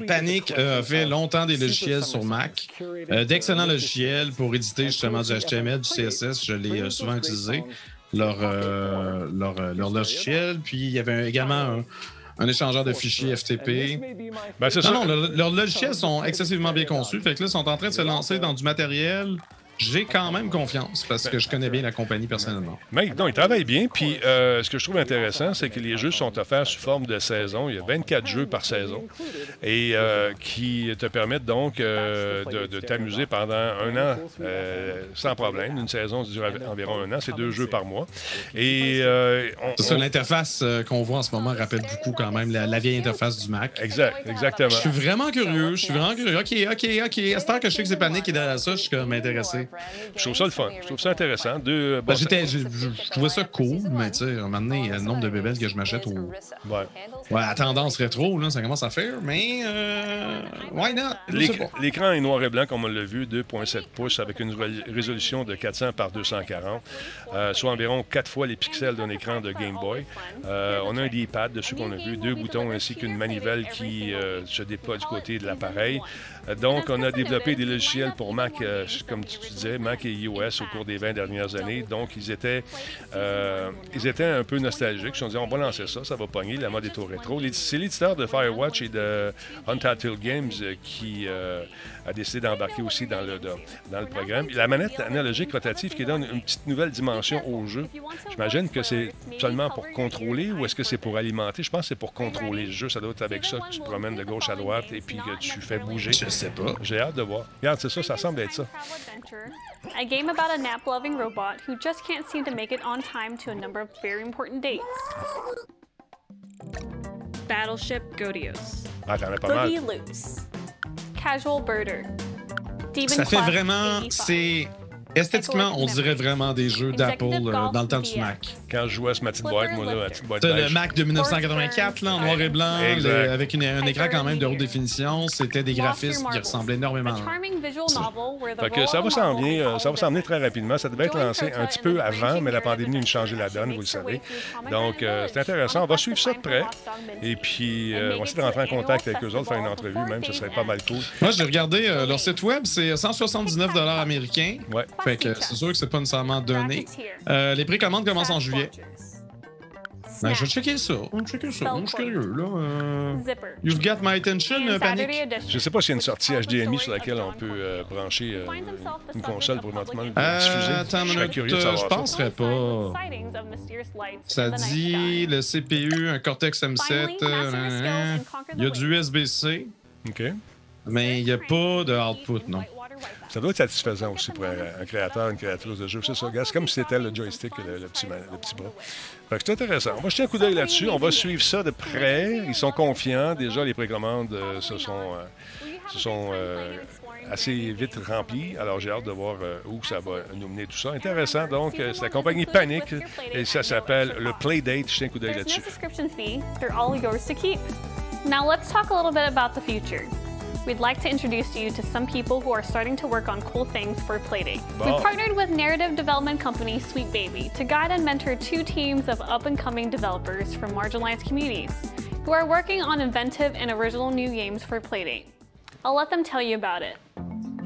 Panic euh, fait longtemps des logiciels sur Mac. Euh, D'excellents logiciels pour éditer justement du HTML, du CSS. Je l'ai euh, souvent utilisé. Leur, euh, leur, euh, leur logiciel. Puis il y avait également un, un échangeur de fichiers FTP.
Ben.
Non, non, le- leurs logiciels sont excessivement bien conçus. Fait que là, ils sont en train de se lancer dans du matériel. J'ai quand même confiance parce que je connais bien la compagnie personnellement.
Mais non, ils travaillent bien. Puis euh, ce que je trouve intéressant, c'est que les jeux sont offerts sous forme de saison. Il y a 24 jeux par saison et euh, qui te permettent donc euh, de, de t'amuser pendant un an sans problème. Une saison dure environ un an. C'est deux jeux par mois. Et on-
C'est ça,
on-
l'interface qu'on voit en ce moment rappelle beaucoup quand même la, la vieille interface du Mac.
Exact, exactement.
Je suis vraiment curieux, je suis vraiment curieux. OK, OK, OK. À ce temps que je sais que c'est Panic qui est derrière ça, je suis comme intéressé.
Je trouve ça le fun. Je trouve ça intéressant. Deux,
Ben,
bon,
je, trouvais ça cool, mais tu sais, un moment donné, le nombre de bébés que je m'achète au.
Ouais.
Ouais, à tendance rétro, là, ça commence à faire, mais. Euh, why not?
L'écran est noir et blanc, comme on l'a vu, 2,7 pouces avec une ré- résolution de 400 par 240, euh, soit environ 4 fois les pixels d'un écran de Game Boy. Euh, on a un D-pad dessus qu'on a vu, deux boutons ainsi qu'une manivelle qui euh, se déploie du côté de l'appareil. Donc, on a développé des logiciels pour Mac, comme tu disais, Mac et iOS au cours des 20 dernières années. Donc, ils étaient, ils étaient un peu nostalgiques. Ils se sont dit, on va lancer ça, ça va pogner, la mode est au rétro. C'est l'éditeur de Firewatch et de Untitled Games euh, qui euh, a décidé d'embarquer aussi dans le, dans, dans le programme. La manette analogique rotative qui donne une petite nouvelle dimension au jeu. J'imagine que c'est seulement pour contrôler ou est-ce que c'est pour alimenter? Je pense que c'est pour contrôler le jeu. Ça doit être avec ça que tu te promènes de gauche à droite et puis que tu fais bouger.
Je sais pas.
J'ai hâte de voir. Regarde, c'est ça, ça semble être ça.
A game about a nap-loving robot who just can't seem to make it on time to a number of very important dates. Battleship Godios.
Ah, as pas mal.
Loose. Casual Birder. Demon
Ça fait vraiment.
85.
C'est. Esthétiquement, on dirait vraiment des jeux d'Apple euh, dans le temps du Mac.
Quand je jouais à ce ma petite boîte, moi, là, ma petite boîte
T'as le. Mac de 1984, là, en noir et blanc, le- avec une- un écran quand même de haute définition. C'était des graphismes qui ressemblaient énormément.
Fait que ça va s'en venir, euh, ça va s'en venir très rapidement. Ça devait être lancé un petit peu avant, mais la pandémie nous a changé la donne, vous le savez. Donc, euh, c'est intéressant. On va suivre ça de près. Et puis, euh, on va essayer de rentrer en contact avec eux autres, faire une entrevue même. Ce serait pas mal cool.
Moi, j'ai regardé euh, leur site web, c'est 179 américains.
Ouais.
Fait que c'est sûr que c'est pas nécessairement donné. Euh, les précommandes commencent en juillet. Ben, je vais checker ça. On checker ça. Je suis curieux, là. Euh. You've got my attention, euh, Panic.
Je sais pas s'il y a une sortie HDMI sur laquelle on peut euh, brancher euh, une console pour éventuellement le
Euh,
diffuser.
attends
Je
minute,
curieux de savoir
je penserais pas. Ça dit le CPU, un Cortex M7. euh, euh, Il y a du USB-C,
OK.
mais il n'y a pas de output, non.
Ça doit être satisfaisant aussi pour un, un créateur, une créatrice de jeu. C'est ça. C'est comme si c'était le joystick, le, le petit, le petit bras. C'est intéressant. On va jeter un coup d'œil là-dessus. On va suivre ça de près. Ils sont confiants. Déjà, les précommandes euh, se sont, euh, se sont euh, assez vite remplies. Alors, j'ai hâte de voir où ça va nous mener tout ça. Intéressant. Donc, c'est la compagnie Panic et ça s'appelle le Playdate. Jetez un coup d'œil là-dessus.
Now let's talk a little bit about the future. We'd like to introduce you to some people who are starting to work on cool things for Playdate.
Wow.
We partnered with narrative development company Sweet Baby to guide and mentor two teams of up-and-coming developers from marginalized communities who are working on inventive and original new games for Playdate. I'll let them tell you about it.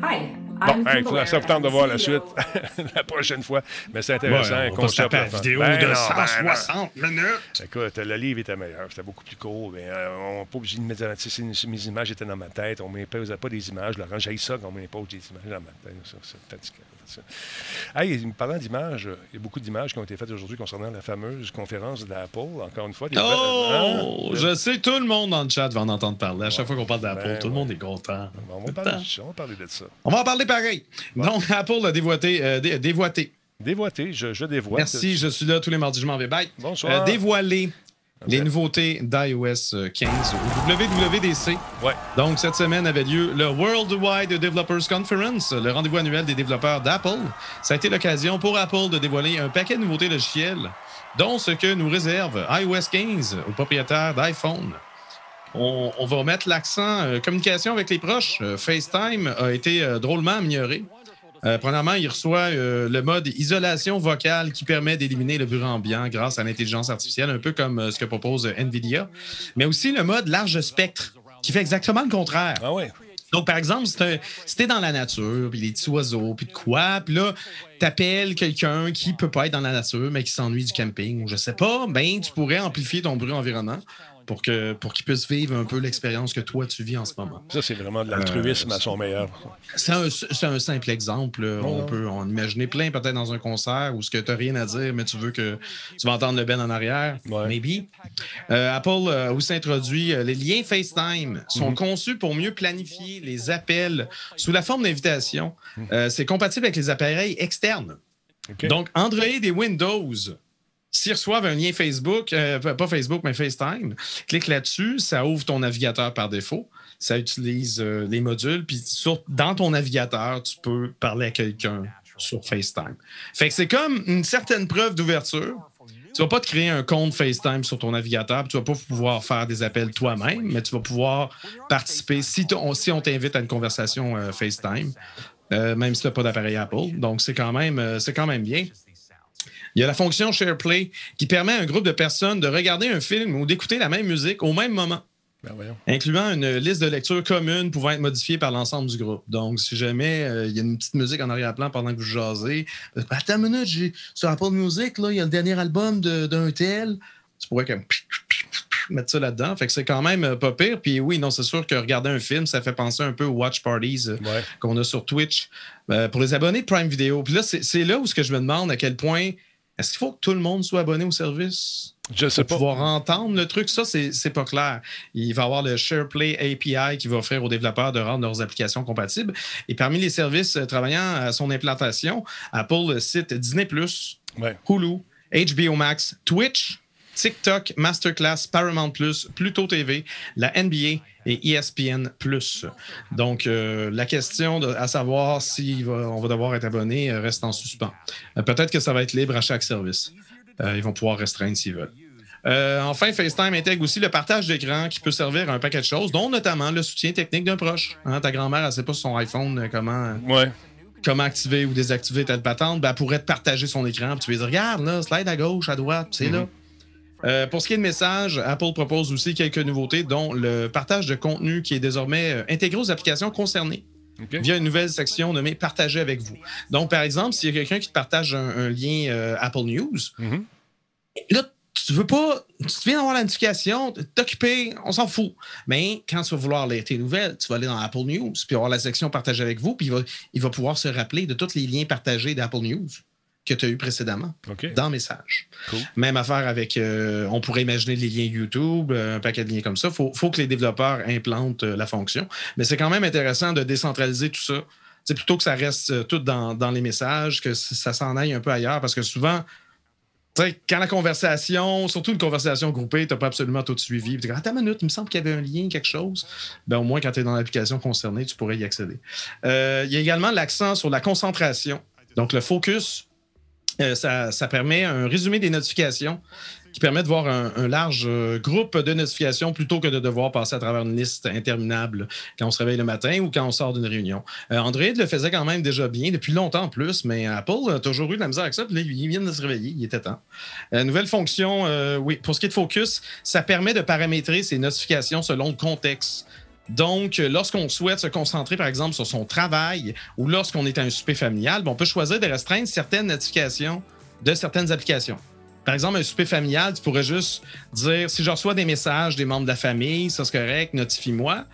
Hi,
Bon, hey, ça vous tente de voir la suite la prochaine fois. Mais c'est intéressant.
Ouais, on
concept
taper la vidéo
Ben
de
non, ben non.
160 minutes.
Écoute, le livre était meilleur, c'était beaucoup plus court. Mais, euh, on n'est pas obligé de mettre. Mes images étaient dans ma tête. On ne m'impose pas des images. Laurent, j'ai ça qu'on m'impose des images dans ma tête. Ça, C'est fatigant. ça. Hey, parlant d'images, il y a beaucoup d'images qui ont été faites aujourd'hui concernant la fameuse conférence d'Apple. Encore une fois, des
Oh!
Hein?
Je sais, tout le monde dans le chat va en entendre parler. À chaque fois qu'on parle d'Apple,
Ben
tout le
ouais.
monde est content.
On va, parler, on va parler de ça.
On va en parler pareil. Donc, Apple a dévoité. euh, dé- dévoité.
Dévoité, je, je dévoite.
Merci, je suis là tous les mardis, je m'en vais. Bye.
Bonsoir.
Euh, dévoilé les nouveautés d'iOS 15 au WWDC.
Ouais.
Donc, cette semaine avait lieu le Worldwide Developers Conference, le rendez-vous annuel des développeurs d'Apple. Ça a été l'occasion pour Apple de dévoiler un paquet de nouveautés logicielles, dont ce que nous réserve iOS 15 aux propriétaires d'iPhone. On, on va mettre l'accent euh, communication avec les proches. Euh, FaceTime a été euh, drôlement amélioré. Euh, premièrement, il reçoit euh, le mode isolation vocale qui permet d'éliminer le bruit ambiant grâce à l'intelligence artificielle, un peu comme euh, ce que propose NVIDIA, mais aussi le mode large spectre qui fait exactement le contraire.
Ah ouais.
Donc, par exemple, si t'es- dans la nature, puis les petits oiseaux, puis de quoi, puis là, t'appelles quelqu'un qui peut pas être dans la nature, mais qui s'ennuie du camping, ou je sais pas, ben, tu pourrais amplifier ton bruit environnant pour que pour qu'il puisse vivre un peu l'expérience que toi, tu vis en ce moment.
Ça, c'est vraiment de l'altruisme
Euh,
à son meilleur.
C'est un, un simple exemple. On peut en imaginer plein peut-être dans un concert où ce que tu n'as rien à dire, mais tu veux que tu vas entendre le Ben en arrière.
Ouais.
Maybe. Euh, Apple a aussi introduit euh, les liens FaceTime sont
Mhm.
conçus pour mieux planifier les appels sous la forme d'invitation. Euh, c'est compatible avec les appareils externes. Donc, Android et Windows S'ils reçoivent un lien Facebook, euh, pas Facebook, mais FaceTime, clique là-dessus, ça ouvre ton navigateur par défaut. Ça utilise euh, les modules, puis dans ton navigateur, tu peux parler à quelqu'un sur FaceTime. Fait que c'est comme une certaine preuve d'ouverture. Tu vas pas te créer un compte FaceTime sur ton navigateur, tu vas pas pouvoir faire des appels toi-même, mais tu vas pouvoir participer si, on t'invite à une conversation euh, FaceTime, même si tu n'as pas d'appareil Apple. Donc, c'est quand, quand même bien. Il y a la fonction SharePlay qui permet à un groupe de personnes de regarder un film ou d'écouter la même musique au même moment
Ben
incluant une liste de lecture commune pouvant être modifiée par l'ensemble du groupe. Donc, si jamais euh, il y a une petite musique en arrière-plan pendant que vous jasez, euh, attends une minute, j'ai, sur Apple Music, là, il y a le dernier album de- d'un tel. Tu pourrais comme mettre ça là-dedans. Fait que c'est quand même euh, pas pire. Puis oui, non, c'est sûr que regarder un film, ça fait penser un peu aux watch parties euh,
Ouais.
qu'on a sur Twitch pour les abonnés de Prime Video. Puis là, c'est, c'est là où ce que je me demande à quel point est-ce qu'il faut que tout le monde soit abonné au service?
Je sais
pour
pas.
pouvoir entendre le truc, ça, c'est c'est pas clair. Il va y avoir le SharePlay API qui va offrir aux développeurs de rendre leurs applications compatibles. Et parmi les services euh, travaillant à son implantation, Apple cite Disney,
Ouais.
Hulu, HBO Max, Twitch, TikTok, Masterclass, Paramount Pluto TV, la NBA et ESPN Donc, euh, la question de- à savoir si va- on va devoir être abonné euh, reste en suspens. Euh, Peut-être que ça va être libre à chaque service. Ils vont pouvoir restreindre s'ils veulent. Enfin, FaceTime intègre aussi le partage d'écran qui peut servir à un paquet de choses, dont notamment le soutien technique d'un proche. Hein, ta grand-mère, elle ne sait pas sur son iPhone comment,
Ouais.
comment activer ou désactiver telle patente. Ben, elle pourrait te partager son écran. Puis tu lui dis Regarde, là, slide à gauche, à droite, c'est là. Euh, pour ce qui est de messages, Apple propose aussi quelques nouveautés, dont le partage de contenu qui est désormais euh, intégré aux applications concernées via une nouvelle section nommée Partager avec vous. Donc, par exemple, s'il y a quelqu'un qui te partage un, un lien euh, Apple News,
Mhm.
là, tu veux pas, tu viens d'avoir la notification, t'es occupé, on s'en fout. Mais quand tu vas vouloir lire tes nouvelles, tu vas aller dans Apple News, puis avoir la section Partager avec vous, puis il va, il va pouvoir se rappeler de tous les liens partagés d'Apple News que tu as eu précédemment dans Message.
Cool.
Même affaire avec, euh, on pourrait imaginer les liens YouTube, euh, un paquet de liens comme ça. Il faut, faut que les développeurs implantent euh, la fonction. Mais c'est quand même intéressant de décentraliser tout ça. C'est plutôt que ça reste tout dans, dans les messages, que ça s'en aille un peu ailleurs, parce que souvent, quand la conversation, surtout une conversation groupée, tu n'as pas absolument tout suivi. Tu dis, attends une minute, il me semble qu'il y avait un lien, quelque chose. Ben, au moins, quand tu es dans l'application concernée, tu pourrais y accéder. Euh, Il y a également l'accent sur la concentration. Donc, le focus, euh, ça, permet un résumé des notifications qui permet de voir un, large euh, groupe de notifications plutôt que de devoir passer à travers une liste interminable quand on se réveille le matin ou quand on sort d'une réunion. Euh, Android le faisait quand même déjà bien, depuis longtemps en plus, mais Apple a toujours eu de la misère avec ça. Puis là, il vient de se réveiller, il était temps. Euh, nouvelle fonction, oui, pour ce qui est de focus, ça permet de paramétrer ces notifications selon le contexte. Donc, lorsqu'on souhaite se concentrer, par exemple, sur son travail ou lorsqu'on est à un souper familial, ben, on peut choisir de restreindre certaines notifications de certaines applications. Par exemple, un souper familial, tu pourrais juste dire si je reçois des messages des membres de la famille, ça c'est correct, notifie-moi.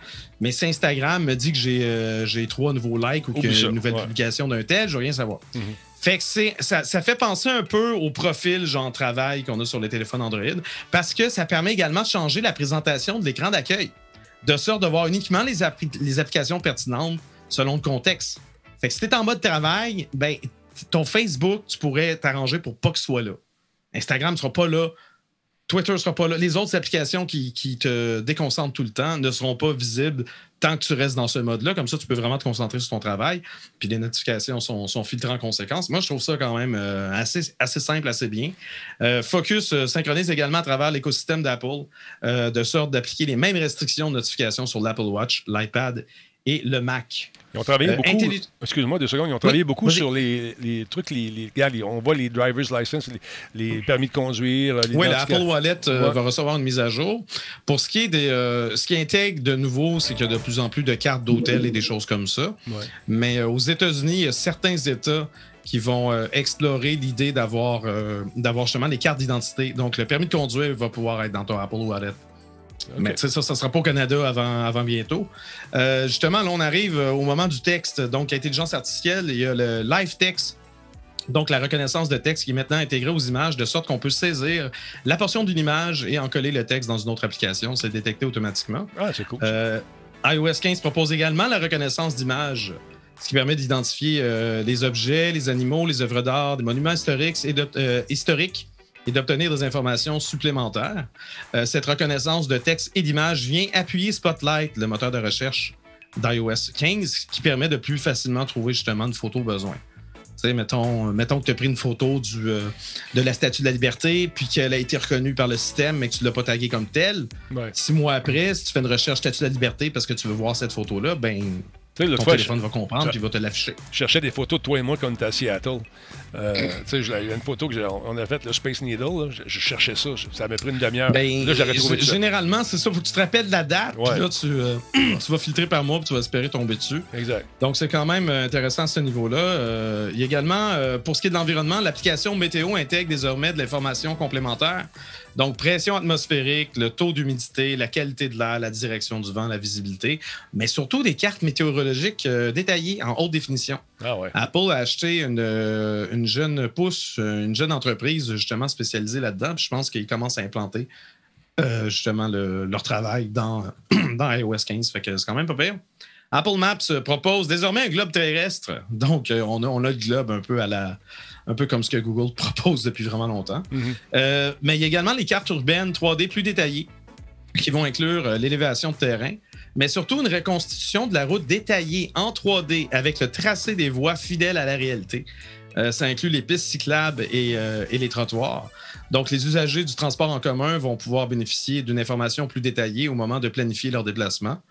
Mais si Instagram me dit que j'ai euh, trois nouveaux likes ou qu'il y a une nouvelle
ouais.
publication d'un tel, je veux rien savoir.
Mhm.
Fait que c'est, ça, ça fait penser un peu au profil genre travail qu'on a sur les téléphones Android parce que ça permet également de changer la présentation de l'écran d'accueil, de sorte de voir uniquement les, appli- les applications pertinentes selon le contexte. Fait que si tu es en mode travail, ben, ton Facebook, tu pourrais t'arranger pour pas que ce soit là. Instagram ne sera pas là. Twitter sera pas là. Les autres applications qui, te déconcentrent tout le temps ne seront pas visibles tant que tu restes dans ce mode-là. Comme ça, tu peux vraiment te concentrer sur ton travail. Puis les notifications sont, filtrées en conséquence. Moi, je trouve ça quand même euh, assez, simple, assez bien. Euh, Focus euh, synchronise également à travers l'écosystème d'Apple, de sorte d'appliquer les mêmes restrictions de notification sur l'Apple Watch, l'iPad et le Mac.
Ils ont travaillé
Euh,
beaucoup.
intelli-
Excuse-moi deux secondes. Ils ont travaillé beaucoup sur les, les trucs, les, les- regarde, les- on voit les driver's license, les, les permis de conduire. les
Oui, l'Apple Wallet euh,
Ouais.
va recevoir une mise à jour. Pour ce qui est des. euh, ce qui intègre de nouveau, c'est qu'il y a de plus en plus de cartes d'hôtel et des choses comme ça.
Ouais.
Mais aux États-Unis, il y a certains États qui vont explorer l'idée d'avoir d'avoir justement les cartes d'identité. Donc, le permis de conduire va pouvoir être dans ton Apple Wallet. Mais ça, ça ne sera pas au Canada avant, avant bientôt. Euh, justement, là, on arrive euh, au moment du texte. Donc, intelligence artificielle, il y a le live text. Donc, la reconnaissance de texte qui est maintenant intégrée aux images, de sorte qu'on peut saisir la portion d'une image et en coller le texte dans une autre application. C'est détecté automatiquement.
Ah, c'est cool.
Euh, iOS 15 propose également la reconnaissance d'images, ce qui permet d'identifier euh, les objets, les animaux, les œuvres d'art, des monuments historiques et de- euh, historiques et d'obtenir des informations supplémentaires. Euh, cette reconnaissance de texte et d'image vient appuyer Spotlight, le moteur de recherche d'iOS 15, qui permet de plus facilement trouver justement une photo au besoin. Tu sais, mettons, mettons que tu as pris une photo du, euh, de la Statue de la Liberté, puis qu'elle a été reconnue par le système, mais que tu ne l'as pas taguée comme telle.
Ouais.
Six mois après, si tu fais une recherche Statue de la Liberté parce que tu veux voir cette photo-là, ben,
Tu sais, l'autre
ton
fois, je,
téléphone va comprendre puis il va te l'afficher.
je cherchais des photos de toi et moi quand on était à Seattle. Euh, tu sais, je- il y a une photo que j'ai- on a faite, le Space Needle. là. Je, je cherchais ça. Ça m'a pris une demi-heure.
Ben,
là, j'aurais trouvé ça.
généralement, c'est ça. Faut que tu te rappelles de la date.
Ouais.
Puis là, tu, euh, tu vas filtrer par mois puis tu vas espérer tomber dessus.
Exact.
Donc, c'est quand même euh, intéressant à ce niveau-là. Euh, il y a également, pour ce qui est de l'environnement, l'application météo intègre désormais de l'information complémentaire. Donc, pression atmosphérique, le taux d'humidité, la qualité de l'air, la direction du vent, la visibilité, mais surtout des cartes météorologiques euh, détaillées en haute définition.
Ah ouais.
Apple a acheté une, euh, une jeune pousse, euh, une jeune entreprise justement spécialisée là-dedans. Je pense qu'ils commencent à implanter euh, justement le- leur travail dans, dans iOS 15. Fait que c'est quand même pas pire. Apple Maps propose désormais un globe terrestre. Donc, on, a, on a le globe un peu à la. Un peu comme ce que Google propose depuis vraiment longtemps.
Mhm.
Euh, mais il y a également les cartes urbaines 3D plus détaillées qui vont inclure euh, l'élévation de terrain, mais surtout une reconstitution de la route détaillée en 3D avec le tracé des voies fidèles à la réalité. Euh, ça inclut les pistes cyclables et, euh, et les trottoirs. Donc, les usagers du transport en commun vont pouvoir bénéficier d'une information plus détaillée au moment de planifier leur déplacement.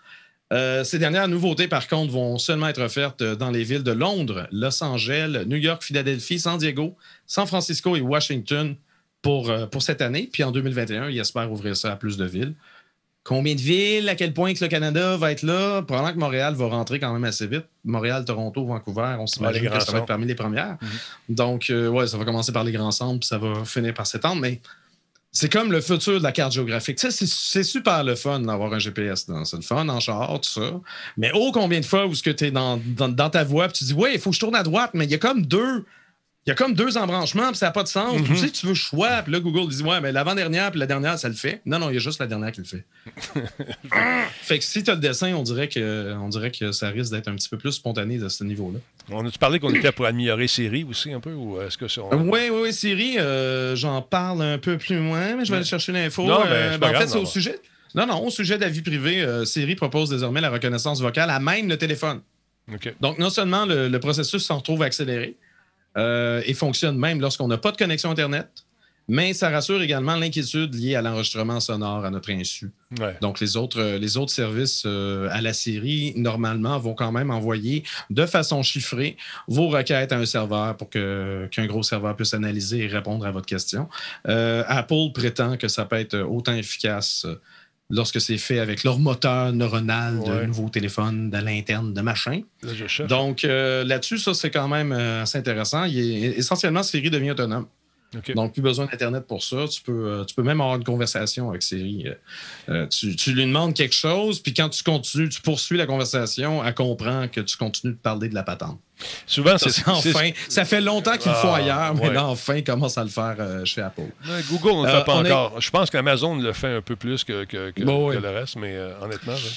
Euh, ces dernières nouveautés, par contre, vont seulement être offertes dans les villes de Londres, Los Angeles, New York, Philadelphie, San Diego, San Francisco et Washington pour, euh, pour cette année. Puis en 2021, ils espèrent ouvrir ça à plus de villes. Combien de villes? À quel point que le Canada va être là? Probablement que Montréal va rentrer quand même assez vite. Montréal, Toronto, Vancouver, on s'imagine que ça va être parmi les premières. Donc, euh, ouais, ça va commencer par les grands centres, puis ça va finir par s'étendre. Mais c'est comme le futur de la carte géographique. Tu sais, c'est- super le fun d'avoir un GPS dans C'est le fun en char, tout ça. Mais oh, combien de fois où tu es dans, dans, dans ta voie, puis tu dis, ouais, il faut que je tourne à droite, mais il y a comme deux. Il y a comme deux embranchements, puis ça n'a pas de sens. Puis Tu sais tu veux choix, puis là, Google dit, ouais, mais l'avant-dernière, puis la dernière, ça le fait. Non, non, il y a juste la dernière qui le fait. fait que si tu as le dessin, on dirait que, on dirait que ça risque d'être un petit peu plus spontané de ce niveau-là.
On a-tu parlé qu'on était pour améliorer Siri aussi un peu? Ou est-ce que ça.
Oui, oui, oui, Siri, euh, j'en parle un peu plus loin, mais je vais aller chercher l'info.
Non,
Euh, ben, en fait, c'est au sujet. Non, non, au sujet de la vie privée, euh, Siri propose désormais la reconnaissance vocale à même le téléphone.
OK.
Donc, non seulement le, le processus s'en retrouve accéléré euh, et fonctionne même lorsqu'on n'a pas de connexion Internet, mais ça rassure également l'inquiétude liée à l'enregistrement sonore à notre insu.
Ouais.
Donc, les autres, euh, les autres services euh, à la série, normalement, vont quand même envoyer de façon chiffrée vos requêtes à un serveur pour qu'un gros serveur puisse analyser et répondre à votre question. Euh, Apple prétend que ça peut être autant efficace lorsque c'est fait avec leur moteur neuronal de
Ouais.
nouveaux téléphones, de l'interne, de machin.
Là.
Donc, euh, là-dessus, ça, c'est quand même euh, assez intéressant. Il est- essentiellement, Siri devient autonome. Donc, plus besoin d'Internet pour ça. Tu peux, euh, tu peux même avoir une conversation avec Siri. Euh, euh, tu, tu lui demandes quelque chose, puis quand tu continues, tu poursuis la conversation, elle comprend que tu continues de parler de la patente.
Souvent, c'est.
enfin, ça fait longtemps qu'ils le font
Ah,
ailleurs, mais
ouais.
là, enfin, ils commencent à le faire euh, chez Apple.
Ouais, Google, on ne le
Euh,
fait pas
est-
encore. Je pense qu'Amazon le fait un peu plus que, que, que-
Bon,
que
oui.
le reste, mais honnêtement, choix.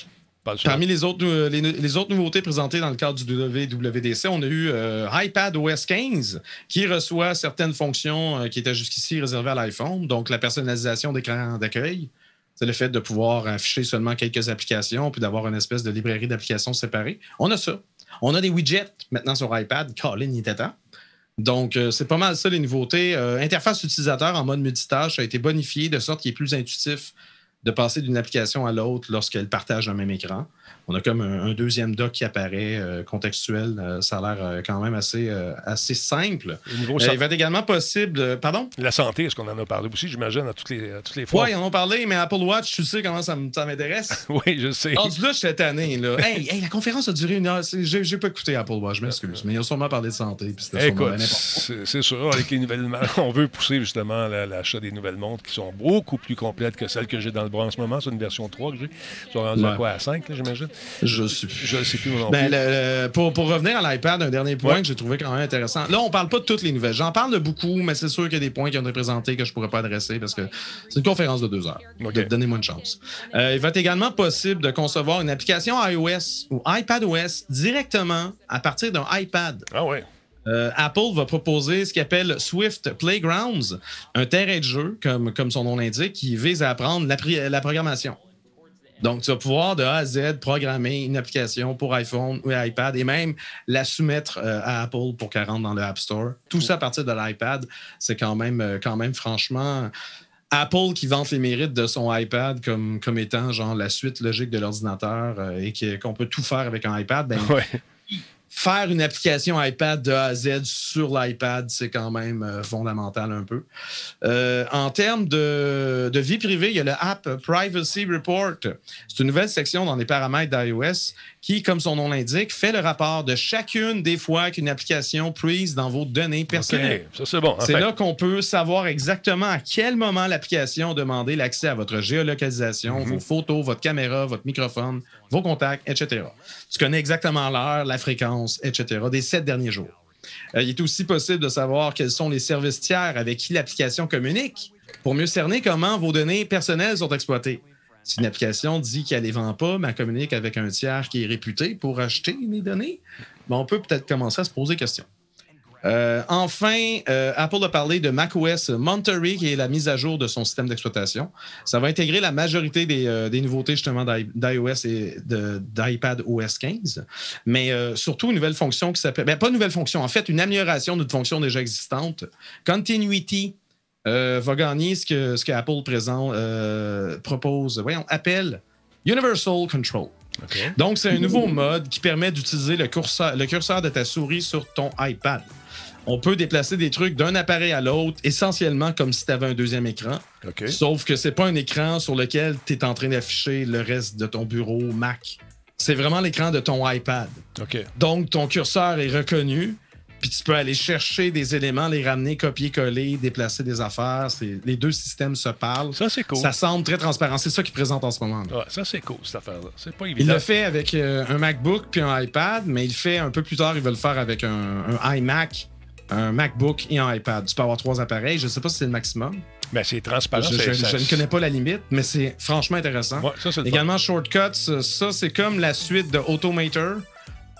Parmi les autres, euh, les, autres nouveautés présentées dans le cadre du WWDC, on a eu euh, iPad OS 15 qui reçoit certaines fonctions euh, qui étaient jusqu'ici réservées à l'iPhone, donc la personnalisation d'écran d'accueil. C'est le fait de pouvoir afficher seulement quelques applications puis d'avoir une espèce de librairie d'applications séparées. On a ça. On a des widgets maintenant sur iPad. Colin, il était temps. Donc, c'est pas mal ça les nouveautés. Interface utilisateur en mode multitâche a été bonifiée de sorte qu'il est plus intuitif de passer d'une application à l'autre lorsqu'elle partage le même écran. On a comme un, un deuxième doc qui apparaît euh, contextuel. Euh, ça a l'air euh, quand même assez, assez simple. Il va être également possible. pardon?
La santé, est-ce qu'on en a parlé aussi, j'imagine, à toutes les, à toutes les fois?
Ouais, ils en ont parlé, mais Apple Watch, tu sais comment ça m'intéresse.
Oui, je sais.
Rendu là, cette année, là. Hey, hey, la conférence a duré une heure. J'ai j'ai pas écouté Apple Watch, je m'excuse. Mais ils ont sûrement parlé de santé. puis c'était sûrement
Écoute, c'est c'est sûr, avec les nouvelles montres, on veut pousser justement la- l'achat des nouvelles montres qui sont beaucoup plus complètes que celles que j'ai dans le bras en ce moment. C'est une version 3 que j'ai. Ils sont rendus à quoi, à 5, là, j'imagine?
Je
ne sais plus,
Ben,
plus.
le- le- pour, pour revenir à l'iPad, un dernier point
Ouais.
que j'ai trouvé quand même intéressant. Là, on parle pas de toutes les nouvelles. J'en parle de beaucoup, mais c'est sûr qu'il y a des points qui ont été présentés que je pourrais pas adresser parce que c'est une conférence de deux heures. Donnez-moi une chance. Euh, il va être également possible de concevoir une application iOS ou iPadOS directement à partir d'un iPad.
Ah ouais.
Euh, Apple va proposer ce qu'il appelle Swift Playgrounds, un terrain de jeu, comme, comme son nom l'indique, qui vise à apprendre la programmation. Donc, tu vas pouvoir de A à Z programmer une application pour iPhone ou iPad et même la soumettre euh, à Apple pour qu'elle rentre dans le App Store. Tout ça à partir de l'iPad. C'est quand même, euh, quand même, franchement, Apple qui vante les mérites de son iPad comme, comme étant genre la suite logique de l'ordinateur euh, et qu'on peut tout faire avec un iPad. Ben,
Ouais.
Faire une application iPad de A à Z sur l'iPad, c'est quand même euh, fondamental un peu. Euh, en termes de, de vie privée, il y a le App Privacy Report. C'est une nouvelle section dans les paramètres d'iOS qui, comme son nom l'indique, fait le rapport de chacune des fois qu'une application prise dans vos données personnelles.
C'est bon.
Là qu'on peut savoir exactement à quel moment l'application a demandé l'accès à votre géolocalisation,
Mhm.
vos photos, votre caméra, votre microphone, vos contacts, etc. Tu connais exactement l'heure, la fréquence, etc. des sept derniers jours. Euh, il est aussi possible de savoir quels sont les services tiers avec qui l'application communique pour mieux cerner comment vos données personnelles sont exploitées. Si une application dit qu'elle ne les vend pas, mais elle communique avec un tiers qui est réputé pour acheter les données, ben, on peut peut-être commencer à se poser question. Euh, enfin, euh, Apple a parlé de macOS Monterey, qui est la mise à jour de son système d'exploitation. Ça va intégrer la majorité des, euh, des nouveautés justement d'i- d'iOS et d'iPad OS 15, mais surtout une nouvelle fonction qui s'appelle, ben, pas une nouvelle fonction, en fait une amélioration d'une fonction déjà existante. Continuity va gagner ce que, ce que Apple présent, propose, voyons, appelle Universal Control. Donc, c'est un nouveau mode qui permet d'utiliser le curseur, le curseur de ta souris sur ton iPad. On peut déplacer des trucs d'un appareil à l'autre, essentiellement comme si tu avais un deuxième écran. Sauf que c'est pas un écran sur lequel tu es en train d'afficher le reste de ton bureau Mac. C'est vraiment l'écran de ton iPad. Donc, ton curseur est reconnu, puis tu peux aller chercher des éléments, les ramener, copier-coller, déplacer des affaires. Les deux systèmes se parlent.
Ça, c'est cool.
Ça semble très transparent. C'est ça qu'il présente en ce moment.
Ouais, ça, c'est cool, cette affaire-là. C'est pas
Il le fait avec euh, un MacBook puis un iPad, mais il le fait un peu plus tard, il va le faire avec un, un iMac, un MacBook et un iPad. Tu peux avoir trois appareils. Je ne sais pas si c'est le maximum.
Mais c'est transparent.
je,
c'est-
je-
ça-
je ne connais pas la limite, mais c'est franchement intéressant.
Ouais, ça.
Également, Shortcuts, ça, c'est comme la suite de Automator.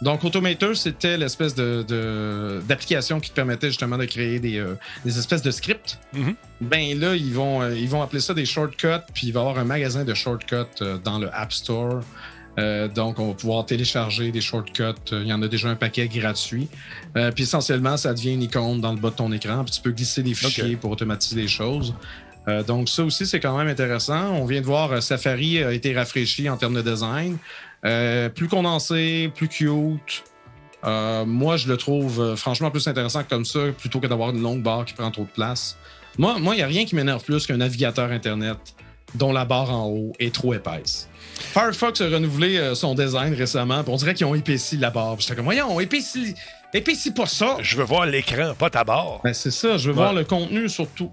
Donc, Automator, c'était l'espèce de, de- d'application qui te permettait justement de créer des, euh, des espèces de scripts.
Mhm.
Ben là, ils vont, euh, ils vont appeler ça des shortcuts, puis il va y avoir un magasin de shortcuts euh, dans le App Store. Euh, donc, on va pouvoir télécharger des shortcuts. Euh, Il y en a déjà un paquet gratuit. Euh, puis essentiellement, ça devient une icône dans le bas de ton écran. Puis tu peux glisser des fichiers pour automatiser les choses. Euh, donc, ça aussi, c'est quand même intéressant. On vient de voir Safari a été rafraîchi en termes de design. Plus condensé, plus cute. Moi, je le trouve franchement plus intéressant comme ça, plutôt que d'avoir une longue barre qui prend trop de place. Moi, il moi, n'y a rien qui m'énerve plus qu'un navigateur Internet dont la barre en haut est trop épaisse. Firefox a renouvelé euh, son design récemment, on dirait qu'ils ont épaissi la barre. Puis J'étais comme, voyons, épaissi, épaissi pas ça.
Je veux voir l'écran, pas ta barre.
Ben, c'est ça, je veux
Ouais.
voir le contenu surtout.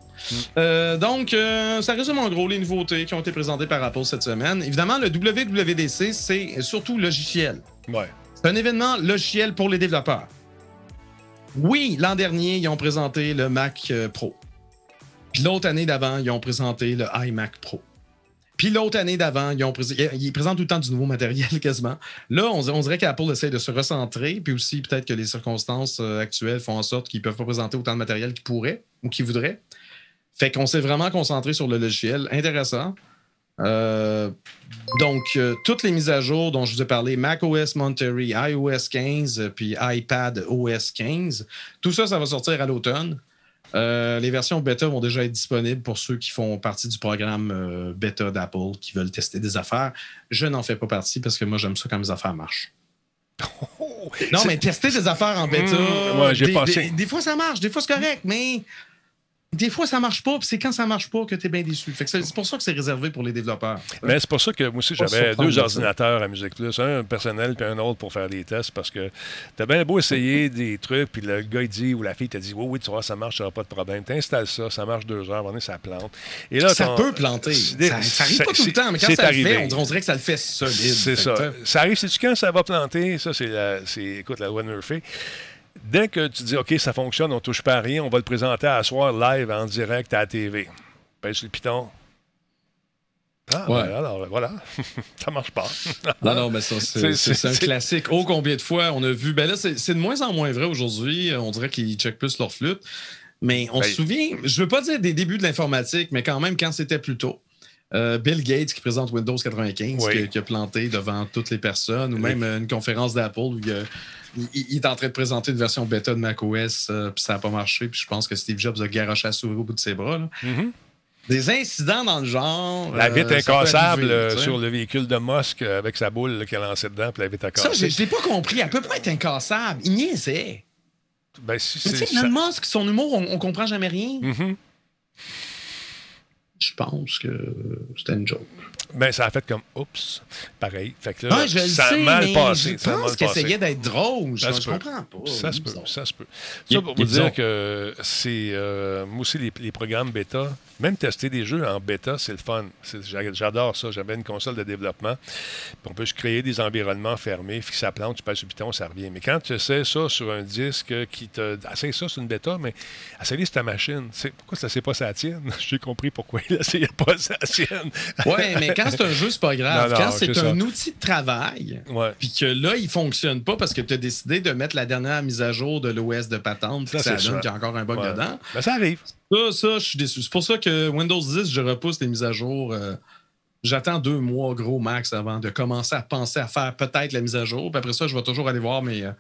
Euh, donc, euh, ça résume en gros les nouveautés qui ont été présentées par Apple cette semaine. Évidemment, le WWDC, c'est surtout logiciel.
Ouais.
C'est un événement logiciel pour les développeurs. Oui, l'an dernier, ils ont présenté le Mac Pro. Puis l'autre année d'avant, ils ont présenté le iMac Pro. Puis l'autre année d'avant, ils présentent tout le temps du nouveau matériel quasiment. Là, on, dirait qu'Apple essaie de se recentrer, puis aussi peut-être que les circonstances euh, actuelles font en sorte qu'ils ne peuvent pas présenter autant de matériel qu'ils pourraient ou qu'ils voudraient. Fait qu'on s'est vraiment concentré sur le logiciel. Intéressant. Euh, donc, euh, toutes les mises à jour dont je vous ai parlé, macOS Monterey, iOS 15, euh, puis iPad OS 15, tout ça, ça va sortir à l'automne. Euh, les versions bêta vont déjà être disponibles pour ceux qui font partie du programme euh, bêta d'Apple, qui veulent tester des affaires. Je n'en fais pas partie parce que moi, j'aime ça quand mes affaires marchent. Non, mais tester des affaires en bêta,
Mmh, ouais, j'ai
des,
pensé.
des- des fois ça marche, des fois c'est correct, mais des fois ça marche pas, puis c'est quand ça marche pas que tu es bien déçu. Fait que c'est pour ça que c'est réservé pour les développeurs.
Mais c'est pour ça que moi aussi, j'avais deux ordinateurs à Musique Plus, un personnel puis un autre pour faire des tests parce que t'as bien beau essayer des trucs, puis le gars il dit ou la fille t'a dit Oui, oui, tu vois, ça marche, ça pas de problème. T'installes ça, ça marche deux heures, à un moment donné, ça plante. Et là,
ça peut planter. Ça, ça arrive pas tout le temps, mais quand ça le
arrivé.
fait, on dirait, que ça le fait solide.
C'est ça. Ça arrive, c'est-tu quand ça va planter? Ça, c'est, la, c'est écoute, la loi de Murphy. Dès que tu dis, OK, ça fonctionne, on touche pas à rien, on va le présenter à soir live en direct à la TV. Pèse le piton. Ah,
Ouais.
ben alors, voilà. ça marche pas.
Non, non, mais ça,
C'est-
un classique. Oh, combien de fois on a vu? Ben là, c'est c'est de moins en moins vrai aujourd'hui. On dirait qu'ils checkent plus leur flûte. Mais on
Ben-
se souvient, je veux pas dire des débuts de l'informatique, mais quand même quand c'était plus tôt. Euh, Bill Gates qui présente Windows 95,
Oui.
qui, qui a planté devant toutes les personnes, ou même euh, une conférence d'Apple où il, a- il- il est en train de présenter une version bêta de macOS, euh, puis ça n'a pas marché, puis je pense que Steve Jobs a garoché la souris au bout de ses bras. là.
Mhm.
Des incidents dans le genre.
La
euh,
vitre
ça
incassable
arriver,
sur le véhicule de Musk avec sa boule qu'il a lancée dedans, puis la vitre
Ça,
cassée.
je je l'ai pas compris. Elle peut pas être incassable. Il niaisait.
Ben, si
Mais tu sais,
ça-
Musk, son humour, on, on comprend jamais rien.
Mhm.
Je pense que c'était une joke.
Ben, ça a fait comme oups, pareil. Fait que là,
Ah, je
ça
sais,
a mal passé.
je pense qu'il essayait d'être drôle. Je,
Ça
je
se peut.
comprends pas.
Ça se peut, ça se peut. Ça, pour vous dire que c'est. euh, moi aussi, les, les programmes bêta, même tester des jeux en bêta, c'est le fun. J'adore ça. J'avais une console de développement. Puis on peut se créer des environnements fermés. Puis ça plante, tu passes le piton, ça revient. Mais quand tu essaies ça sur un disque qui te. Essaye ça sur une bêta, mais essaye sur ta machine. C'est- Pourquoi ça c'est pas sa tienne? J'ai compris pourquoi il essayait pas sa tienne.
Ouais, mais quand c'est un jeu, c'est pas grave.
Non, non,
quand
c'est
c'est
ça.
un outil de travail, puis que là, il fonctionne pas parce que tu as décidé de mettre la dernière mise à jour de l'OS de patente, puis
Ça,
que ça donne
ça.
qu'il y a encore un bug
Ouais.
dedans.
Ben, ça arrive.
Ça, ça, je suis déçu. C'est pour ça que Windows 10, je repousse les mises à jour. euh, J'attends deux mois, gros max, avant de commencer à penser à faire peut-être la mise à jour. Puis après ça, je vais toujours aller voir, mais euh,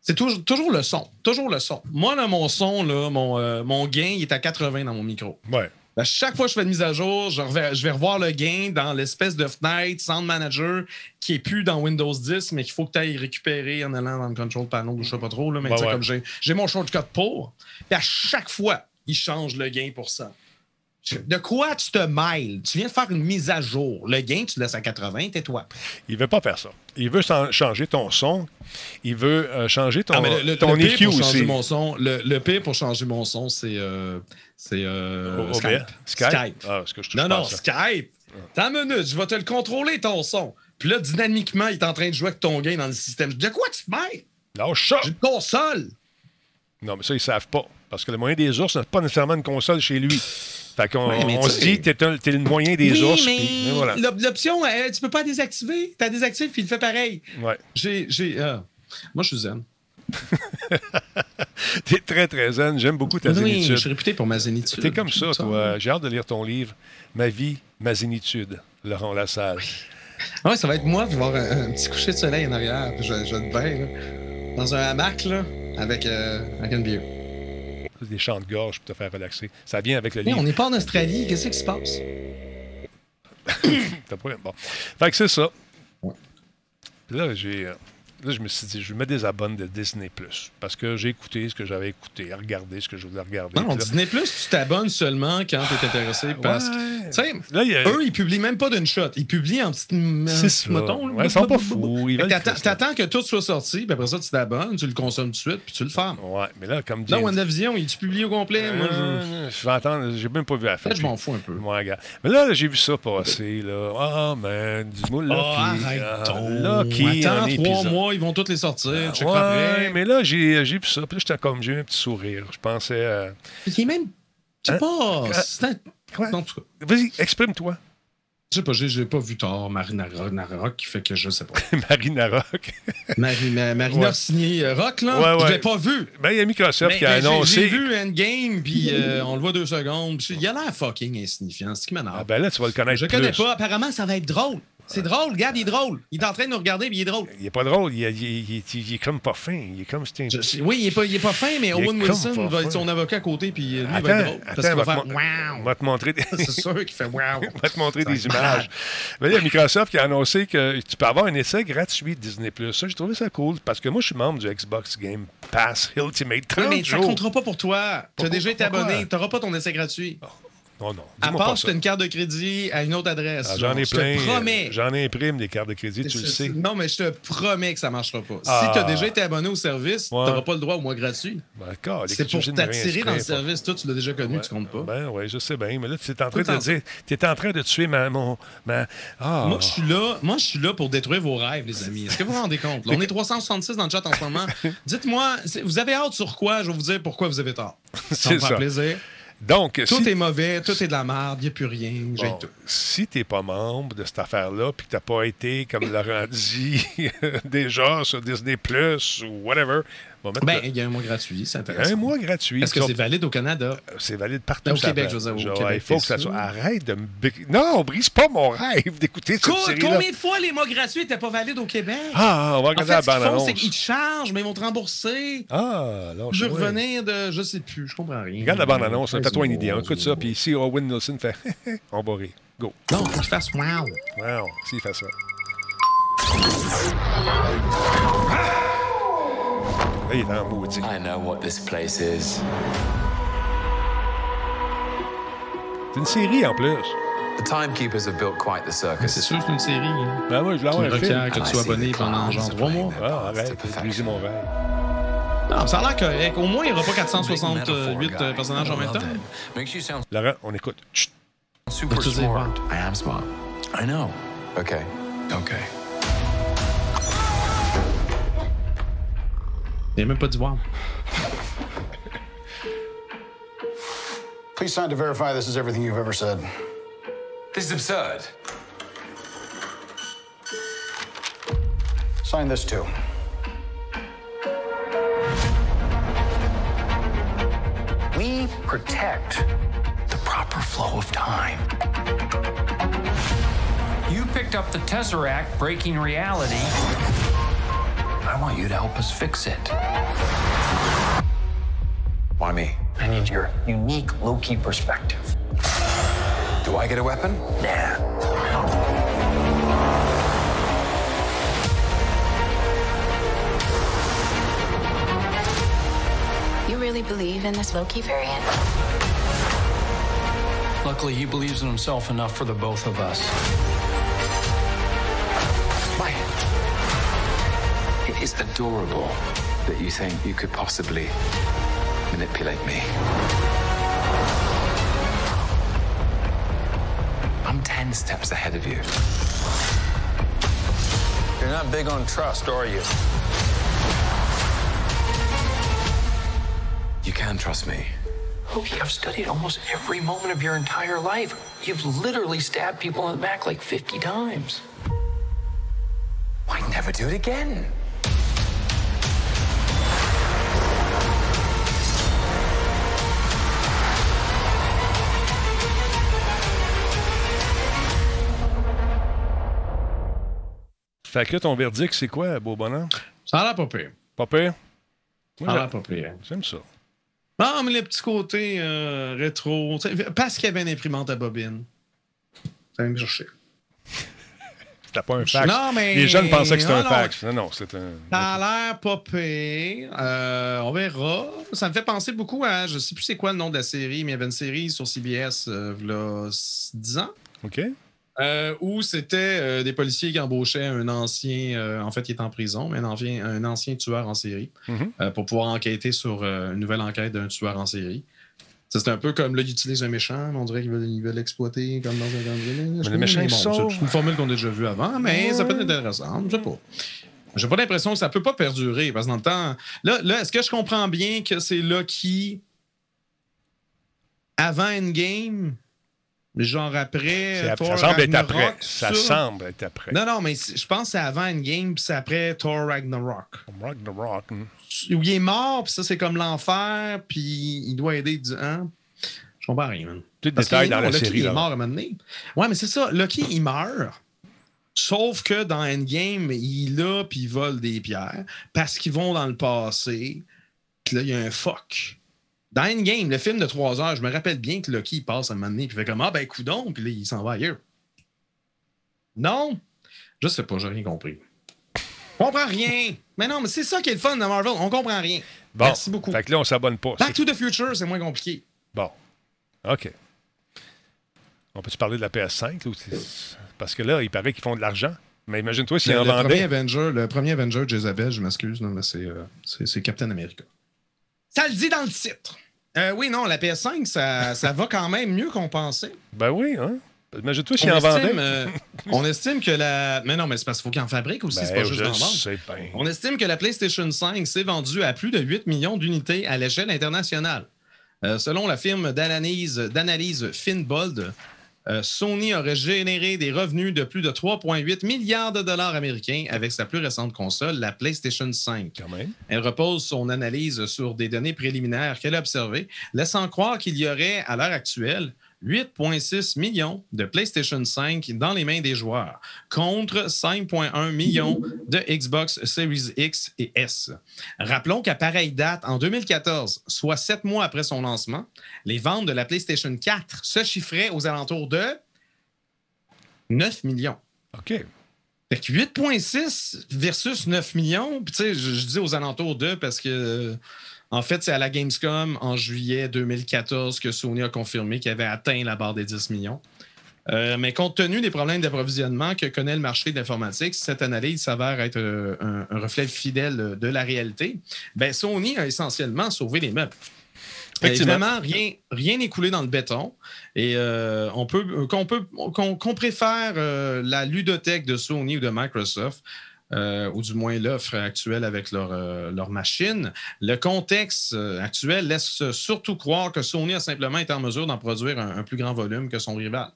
c'est toujours, toujours le son. Toujours le son. Moi, là, mon son, là, mon, euh, mon gain, il est à 80 dans mon micro.
Ouais.
À chaque fois que je fais une mise à jour, je, je vais revoir le gain dans l'espèce de fenêtre Sound Manager qui est plus dans Windows 10, mais qu'il faut que tu ailles récupérer en allant dans le control panel ou je sais pas trop. Là, mais sais,
ouais.
comme j'ai, j'ai mon shortcut pour. Puis à chaque fois, il change le gain pour ça. De quoi tu te mêles? Tu viens de faire une mise à jour. Le gain, tu le laisses à 80, tais-toi.
Il veut pas faire ça. Il veut chan- changer ton son. Il veut euh, changer ton,
Ah, mais le, le-
ton
le pire
EQ
pour changer
aussi.
mon son, le, le pire pour changer mon son, c'est euh, c'est euh, Skype.
Skype?
Skype.
Ah, est-ce que je
Non, non,
ça?
Skype. T'as une minute, je vais te le contrôler, ton son. Puis là, dynamiquement, il est en train de jouer avec ton gain dans le système. De quoi tu te mêles?
Lâche ça!
J'ai une console.
Non, mais ça, ils savent pas. Parce que le moyen des ours n'a pas nécessairement une console chez lui. Fait qu'on
Ouais,
on
tu
se dit, t'es, un- t'es le moyen des
oui,
ours.
mais
puis- et voilà.
l'op- l'option, euh, tu peux pas désactiver. T'as désactivé, puis il fait pareil.
Ouais.
J'ai. j'ai euh, moi, je suis zen.
T'es très, très zen. J'aime beaucoup ta
Oui,
zénitude.
je suis réputé pour ma zénitude.
T'es comme ça, toi. J'ai hâte de lire ton livre. Ma vie, ma zénitude. Laurent Lassalle.
Ouais, ça va être moi, puis voir un, un petit coucher de soleil en arrière. Puis je, je vais être bien, là, dans un hamac, là, avec, euh, avec une bière.
Des chants de gorge pour te faire relaxer. Ça vient avec le livre.
on n'est pas en Australie, qu'est-ce qui se passe?
T'as pas- Bon. Fait que c'est ça.
Ouais.
Puis Là, j'ai. Là, je me suis dit, je me désabonne de Disney parce que j'ai écouté ce que j'avais écouté, regardé ce que je voulais regarder.
Non,
là-
Disney Plus, tu t'abonnes seulement quand tu es intéressé parce que.
Ouais.
Tu sais,
Là, a-
eux, ils publient même pas d'une shot. Ils publient en petits
C'est ça. Ouais, ils sont pas fous,
T'attends
que
tout soit sorti, puis après ça, tu t'abonnes, tu le consommes tout de suite, puis tu le fermes.
Ouais, mais là, comme.
Là, WandaVision, il est publié au complet? Moi, je.
Euh, je vais attendre, j'ai même pas vu la fin.
Je m'en fous un peu.
Mais là, j'ai vu ça passer, là. Ah, man, dis-moi, là.
Ah,
qui-
arrête
ah, là, qui
Attends
en
trois mois, ils vont tous les sortir. Checkeras
Ouais,
après.
mais là, j'ai j'ai vu ça. Puis là, j'étais comme, j'ai eu un petit sourire. Je pensais. euh,
Il est même. Je sais
Hein?
pas. Un-.
Vas-y, exprime-toi.
Je sais pas, j'ai pas vu tard Marina Rock, qui fait que je sais pas.
Marina Rock.
Marie, ma- Marina
Ouais.
signé Rock, là,
Ouais,
je
ouais.
l'ai pas vu.
Ben, il y a Microsoft
Mais-
qui a
mais j'ai-
annoncé.
J'ai vu Endgame, puis euh, on le voit deux secondes. Il a l'air fucking insignifiant, c'est ce qui m'énerve.
Ah, ben là, tu vas le connaître.
je connais
plus.
pas. Apparemment, ça va être drôle. C'est drôle, regarde, il est drôle. Il est en train de nous regarder, puis il est drôle.
Il est pas drôle. Il, est- il est- il est- il est comme pas fin. Il est comme
Je- je- oui, il est, pas, il est pas fin, mais Owen Wilson va être son avocat à côté, puis euh, lui, il va être
Attends,
drôle. Parce
attends,
qu'il va
va
faire
te mo-
wow.
va te montrer des...
C'est sûr qu'il fait wow.
Va te montrer des images. Mais là, il y a Microsoft qui a annoncé que tu peux avoir un essai gratuit de Disney+. Ça, j'ai trouvé ça cool parce que moi, je suis membre du Xbox Game Pass Ultimate 30
Oui, mais ça
jours.
comptera pas pour toi. Tu as déjà été abonné. Tu n'auras pas ton essai gratuit.
Non, non,
À part si tu as une carte de crédit à une autre adresse.
Ah, J'en ai
Je
plein.
te promets.
euh, J'en imprime des cartes de crédit, tu le sais.
Non, mais je te promets que ça marchera pas.
Ah.
Si tu as déjà été abonné au service,
Ouais.
tu n'auras pas le droit au mois gratuit.
Ben, D'accord,
C'est pour t'attirer dans le service. Toi, tu l'as déjà connu, tu comptes pas.
Ben oui, je sais bien. Mais là, tu es en train
Tout
de
en-
dire, tu es en train de tuer ma, mon, ma... Ah,
Moi, je suis là. Moi, je suis là pour détruire vos rêves, les amis. Est-ce que vous vous rendez compte? Là, on est 366 dans le chat en ce moment. Dites-moi, vous avez hâte sur quoi? Je vais vous dire pourquoi vous avez tort. Ça me
ça.
plaisir.
Donc,
Tout
si,
est mauvais, tout est de la merde, il n'y a plus rien. J'ai
bon,
tout.
si t'es pas membre de cette affaire-là, puis que t'as pas été, comme Laurent dit, déjà sur Disney Plus ou whatever, on
Ben, il y a un mois gratuit, c'est intéressant.
un mois gratuit.
Est-ce que c'est valide au Canada?
C'est valide partout.
Au
ça
Québec, je veux dire, au Québec,
il faut que ça soit. Arrête de me. Non, brise pas mon rêve d'écouter cette série-là.
combien de fois les mois gratuits n'étaient pas valides au Québec?
Ah, on va regarder la bande-annonce.
c'est qu'ils te chargent, mais ils vont te rembourser.
Ah, alors
Je veux revenir de. Je sais plus, je comprends rien.
Regarde la bande-annonce,
Ouais,
fais-toi une
c'est
idée. On écoute ça, puis ici, Owen Nelson fait on va rire. Go.
Non, faut que je fasse wow.
Wow, s'il fait ça. Là, il est en maudit.
I know what this place is.
C'est une série en plus.
The timekeepers have built quite the
C'est
circus.
sûr, c'est une série. Hein.
Ben oui, je
Tu requiert
film.
que tu sois abonné pendant genre trois mois?
Ah, arrête, brisé mon rêve.
Non, ça a l'air correct. Au moins, il n'y aura pas 468 euh, personnages en même temps.
Laurent, on écoute. Chut.
super smart. I am smart. I know. Okay. Okay.
Il n'y a même pas dit wow.
Please sign to verify this is everything you've ever said.
This is absurd.
Sign this too.
We protect the proper flow of time.
You picked up the Tesseract breaking reality. I want you to help us fix it.
Why me?
I need your unique Loki perspective.
Do I get a weapon?
Nah.
Really believe in this Loki variant?
Luckily, he believes in himself enough for the both of us.
Why? It is adorable that you think you could possibly manipulate me. I'm 10 steps ahead of you.
You're not big on trust, are you?
You can trust me.
Loki, I've studied almost every moment of your entire life. You've literally stabbed people in the back like 50 times.
Why never do it again?
Fait que ton verdict, c'est quoi, beau bonhomme?
Ça a l'air pas pire.
Pas pire?
Ça a l'air pas pire.
J'aime ça.
Non, mais les petits côtés euh, rétro. Parce qu'il y avait une imprimante à bobine. Ça me chercher.
C'était pas un fax.
Non, mais-
Les jeunes pensaient que c'était un fax. Non, non, c'est un.
Ça a l'air pas pire. Euh, on verra. Ça me fait penser beaucoup à. Je sais plus c'est quoi le nom de la série, mais il y avait une série sur CBS euh, il y a 10 ans.
OK.
Euh, où c'était euh, des policiers qui embauchaient un ancien, euh, en fait, il est en prison, mais un ancien, un ancien tueur en série
Mhm.
pour pouvoir enquêter sur une nouvelle enquête d'un tueur en série. C'est un peu comme là, ils utilisent un méchant, mais on dirait ils veulent l'exploiter comme dans un
Mais le méchant, il.
C'est une formule qu'on a déjà vue avant, mais ça peut être intéressant. Je sais pas. J'ai pas l'impression que ça peut pas perdurer parce que dans le temps. Là, là est-ce que je comprends bien que c'est Loki avant Endgame? Genre après. Thor
Ça semble être
Ragnarok,
après. Ça semble être après.
non, non, mais je pense que c'est avant Endgame, puis c'est après Thor Ragnarok.
Ragnarok. hmm.
Où il est mort, puis ça, c'est comme l'enfer, puis il doit aider du. Hein? Je comprends rien, man.
Tout détail dans
non,
la série,
il est
là.
mort à un moment donné. Ouais, mais c'est ça. Loki, il meurt. Sauf que dans Endgame, il est là, puis il vole des pierres, parce qu'ils vont dans le passé, puis là, il y a un fuck. Dans Endgame, le film de 3 heures, je me rappelle bien que Loki il passe à un moment donné, puis il fait comme Ah, ben, coudon, puis là, il s'en va ailleurs. Non, je sais pas, j'ai rien compris. On comprend rien. Mais non, mais c'est ça qui est le fun de Marvel, on comprend rien.
Bon.
Merci beaucoup.
Fait que là, on s'abonne pas.
Back to the Future, c'est moins compliqué.
Bon. OK. On peut-tu parler de la PS5? là, ou c'est- Parce que là, il paraît qu'ils font de l'argent. Mais imagine-toi s'ils en
le premier
vendaient.
Avenger, le premier Avenger, Jezabel, je m'excuse, mais c'est, euh, c'est Captain America. Ça le dit dans le titre. Euh, oui, non, la PS5, ça, ça va quand même mieux qu'on pensait.
Ben oui, hein? Imagine-toi s'ils
On
en
estime,
vendaient.
euh, on estime que la. Mais non, mais c'est parce qu'il faut qu'ils en fabriquent aussi,
Ben,
c'est pas juste
je
d'en vendre. On estime que la PlayStation 5 s'est vendue à plus de 8 millions d'unités à l'échelle internationale. Euh, selon la firme d'analyse Finbold, euh, Sony aurait généré des revenus de plus de 3,8 milliards de dollars américains avec sa plus récente console, la PlayStation 5. Elle repose son analyse sur des données préliminaires qu'elle a observées, laissant croire qu'il y aurait, à l'heure actuelle, 8,6 millions de PlayStation 5 dans les mains des joueurs, contre 5,1 millions de Xbox Series X et S. Rappelons qu'à pareille date, en 2014, soit sept mois après son lancement, les ventes de la PlayStation 4 se chiffraient aux alentours de 9 millions.
OK.
Fait que 8,6 versus 9 millions, puis tu sais, je, je dis aux alentours de parce que. En fait, c'est à la Gamescom en juillet 2014 que Sony a confirmé qu'il avait atteint la barre des 10 millions. Euh, mais compte tenu des problèmes d'approvisionnement que connaît le marché de l'informatique, cette analyse s'avère être euh, un, un reflet fidèle de la réalité. Ben, Sony a essentiellement sauvé les meubles.
Effectivement.
Évidemment, rien rien n'est coulé dans le béton. Et euh, on peut qu'on peut qu'on qu'on préfère la ludothèque de Sony ou de Microsoft. Euh, ou du moins l'offre actuelle avec leur, euh, machine. Le contexte euh, actuel laisse surtout croire que Sony a simplement été en mesure d'en produire un plus grand volume que son rival.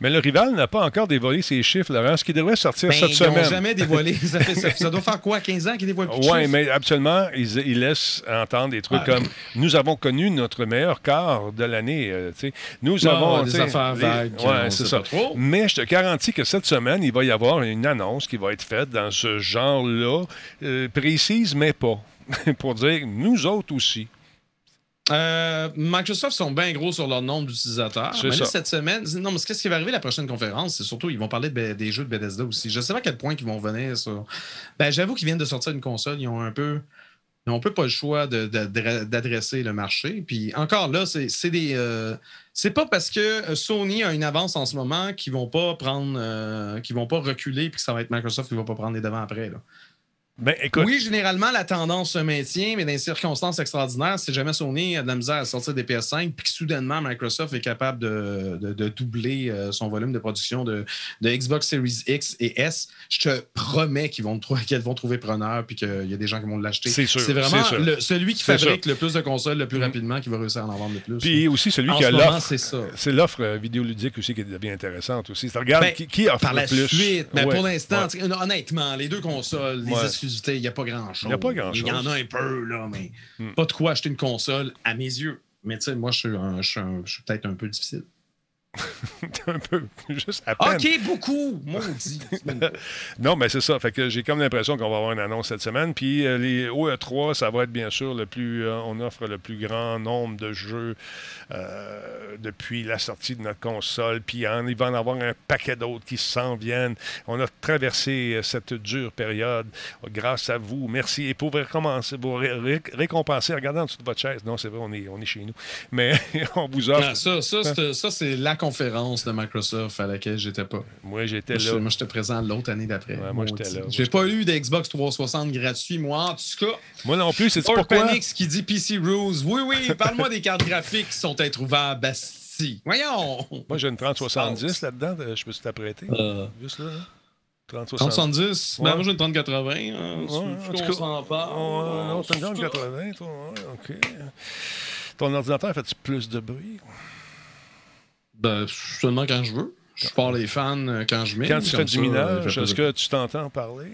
Mais le rival n'a pas encore dévoilé ses chiffres, Laurent, ce qui devrait sortir
Ben,
cette
ils n'ont
semaine.
jamais dévoilé. Ça, fait- ça- ça doit faire quoi, 15 ans qu'ils dévoilent plus de
Oui, mais absolument, ils, ils laissent entendre des trucs
Ouais.
comme nous avons connu notre meilleur quart de l'année. euh, nous avons.
des affaires
les-
vagues,
ouais,
on
c'est ça.
trop.
Mais je te garantis que cette semaine, il va y avoir une annonce qui va être faite dans ce genre-là, euh, précise, mais pas. Pour dire nous autres aussi.
Euh, Microsoft sont bien gros sur leur nombre d'utilisateurs. Mais là, cette semaine, non, mais qu'est-ce qui va arriver à la prochaine conférence? C'est surtout, ils vont parler de des jeux de Bethesda aussi. Je sais pas à quel point ils vont venir sur. Ben, j'avoue qu'ils viennent de sortir une console. Ils ont un peu. Ils n'ont un peu pas le choix d'adresser le marché. Puis encore là, c'est c'est des. euh, c'est pas parce que Sony a une avance en ce moment qu'ils vont pas prendre. euh, qu'ils vont pas reculer puis que ça va être Microsoft qui va pas prendre les devants après. Là.
Ben, écoute,
Oui, généralement, la tendance se maintient, mais dans des circonstances extraordinaires, si jamais Sony a de la misère à sortir des PS5, puis que soudainement Microsoft est capable de, de- de doubler euh, son volume de production de, de Xbox Series X et S, je te promets qu'ils vont, qu'elles vont trouver preneur, puis qu'il y a des gens qui vont l'acheter.
C'est sûr,
C'est vraiment
sûr.
le- celui qui fabrique le plus de consoles le plus rapidement qui va réussir à en vendre le plus.
Puis aussi celui
En
qui a l'offre.
c'est ça.
C'est l'offre euh, vidéoludique aussi qui devient intéressante aussi. Tu regardes
Ben,
qui, qui offre
Par
le
la
plus.
suite, mais
Ouais,
pour l'instant,
ouais.
honnêtement, les deux consoles, les
Ouais.
Il n'y a pas grand-chose.
Il y a pas grand-chose.
Il y en a un peu, là, mais
Hmm.
pas de quoi acheter une console à mes yeux. Mais tu sais, moi, je suis peut-être un peu difficile.
un peu, juste à peine.
OK, beaucoup, maudit.
non, mais c'est ça. Fait que j'ai comme l'impression qu'on va avoir une annonce cette semaine. Puis euh, les OE3, ça va être bien sûr le plus. euh, on offre le plus grand nombre de jeux euh, depuis la sortie de notre console. Puis en- il va en avoir un paquet d'autres qui s'en viennent. On a traversé cette dure période grâce à vous. Merci. Et pour ré- ré- récompenser, regardez en dessous de votre chaise. Non, c'est vrai, on est, on est chez nous. Mais on vous offre.
Ah, ça, ça, c'est, ça, c'est la conférence de Microsoft à laquelle j'étais pas.
Moi, j'étais là.
Moi, j'étais présent l'autre année d'après.
Ouais, moi, j'étais là.
J'ai pas eu d'Xbox 360 gratuit, moi, en tout cas.
Moi non plus, c'est pourquoi?
Panix qui dit PC Rules. Oui, oui, parle-moi des cartes graphiques qui sont introuvables. Basti. Voyons.
Moi, j'ai une 3070 là-dedans. euh, Je peux t'apprêter.
Euh.
Juste là. là. 3070.
3070?
Ouais.
Ben, moi, j'ai une 3080. Hein,
Ouais, en tout cas.
s'en parle.
Non, t'as une 3080, toi. ouais, OK. Ton ordinateur fait plus de bruit?
Ben, seulement quand je veux. Je pars les fans euh, quand je mets.
Quand tu fais du minage, est-ce
que...
tu t'entends parler?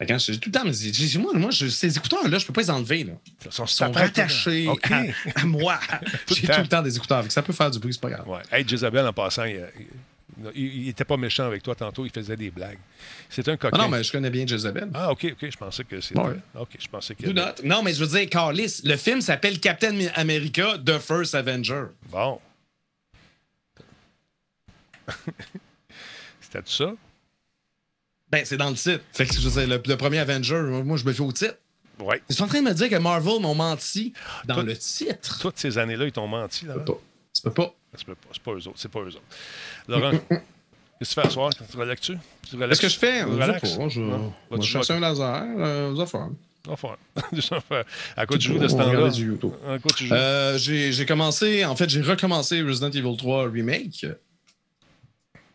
Ben, Quand je, tout le temps, mais j'ai- j'ai- moi, moi je- ces écouteurs-là, je peux pas les enlever. Là.
Ils sont,
rattachés à, à moi. J'ai tout le temps des écouteurs. Que ça peut faire du bruit, c'est pas grave.
Ouais. Hey, Jezabel, en passant, il, il, il était pas méchant avec toi tantôt, il faisait des blagues. C'est un
Ah
coquin.
non, mais je connais bien Jezebel.
Ah, OK, OK, je pensais que c'était...
Ouais.
OK, je pensais que...
Non, mais je veux dire, Carlis, le film s'appelle Captain America The First Avenger.
Bon. C'était tout ça?
Ben, c'est dans le titre. Fait que je veux dire, le, le premier Avenger, moi, je me fais au titre.
Oui.
Tu es en train de me dire que Marvel m'ont menti dans le titre?
Toutes ces années-là, ils t'ont menti, là.
Ça peut pas. Ça peut pas.
C'est pas, c'est pas eux autres. C'est pas eux autres. Laurent, qu'est-ce que tu fais à soir? Tu relaxes-tu? Tu relaxes?
Qu'est-ce que je fais?
Tu relaxes?
pas. Je vais chasser un laser, euh, aux affaires.
Enfin. À quoi tu joues de ce temps-là?
regarder du YouTube.
À quoi tu joues?
Euh, j'ai j'ai commencé, en fait, j'ai recommencé Resident Evil 3 Remake.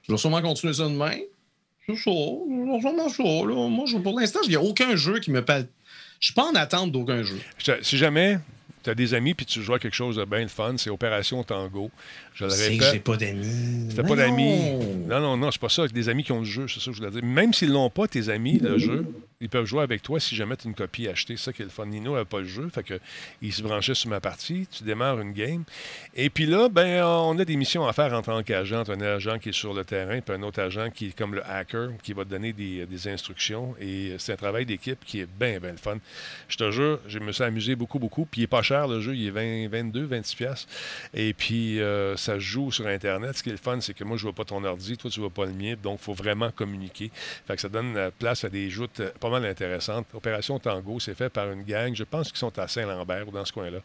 Je vais sûrement continuer ça demain. C'est sûrement. Là. Moi, pour l'instant, il n'y a aucun jeu qui me parle. Je suis pas en attente d'aucun jeu.
Si jamais tu as des amis puis tu joues à quelque chose de bien fun, c'est Opération Tango. Je le
C'est que
répète.
j'ai pas d'amis.
T'as pas d'amis.
non.
Non, non, c'est pas ça. Des amis qui ont le jeu, c'est ça que je voulais dire. Même s'ils l'ont pas, tes amis, le jeu, ils peuvent jouer avec toi si jamais tu as une copie achetée. C'est ça qui est le fun. Nino n'avait pas le jeu, fait que il se branchait sur ma partie. Tu démarres une game. Et puis là, ben, on a des missions à faire en tant qu'agent. Un agent qui est sur le terrain, puis un autre agent qui est comme le hacker, qui va te donner des, des instructions. Et c'est un travail d'équipe qui est bien, bien le fun. Je te jure, je me suis amusé beaucoup, beaucoup. Puis il est pas cher, le jeu. Il est 20, 22, 26 piastres. Et puis, euh, ça joue sur Internet. Ce qui est le fun, c'est que moi, je vois pas ton ordi, toi, tu vois pas le mien. Donc, il faut vraiment communiquer. Fait que ça donne euh, place à des joutes euh, pas mal intéressantes. Opération Tango, c'est fait par une gang. Je pense qu'ils sont à Saint-Lambert ou dans ce coin-là.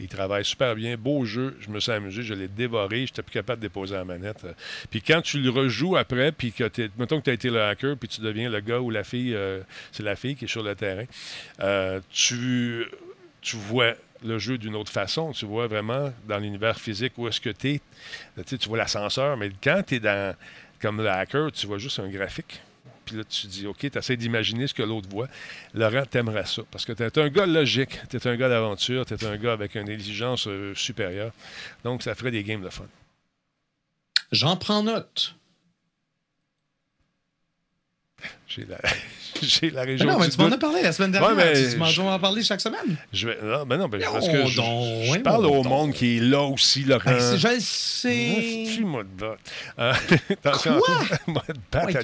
Ils travaillent super bien. Beau jeu. Je me suis amusé. Je l'ai dévoré. Je n'étais plus capable de déposer la manette. Euh, Puis quand tu le rejoues après, puis que t'es- mettons que tu as été le hacker, puis tu deviens le gars ou la fille, euh, c'est la fille qui est sur le terrain, tu, tu vois le jeu d'une autre façon. Tu vois vraiment dans l'univers physique où est-ce que tu es. Tu vois l'ascenseur, mais quand tu es dans, comme le hacker, tu vois juste un graphique. Puis là, tu dis, OK, tu essaies d'imaginer ce que l'autre voit. Laurent, t'aimerais ça. Parce que tu es un gars logique, tu es un gars d'aventure, tu es un gars avec une intelligence euh, supérieure. Donc, ça ferait des games de fun.
J'en prends note.
J'ai la, la
Mais
région.
non, mais tu m'en as parlé la semaine
Ouais,
dernière.
mais
tu m'en
je-
en parler chaque semaine.
Je vais, non, ben non, ben,
Non,
parce que je,
donc,
je
ouais,
parle
mon
au monde qui est là aussi, Laurent.
Ben, je le sais.
Toi. Moi, de battre.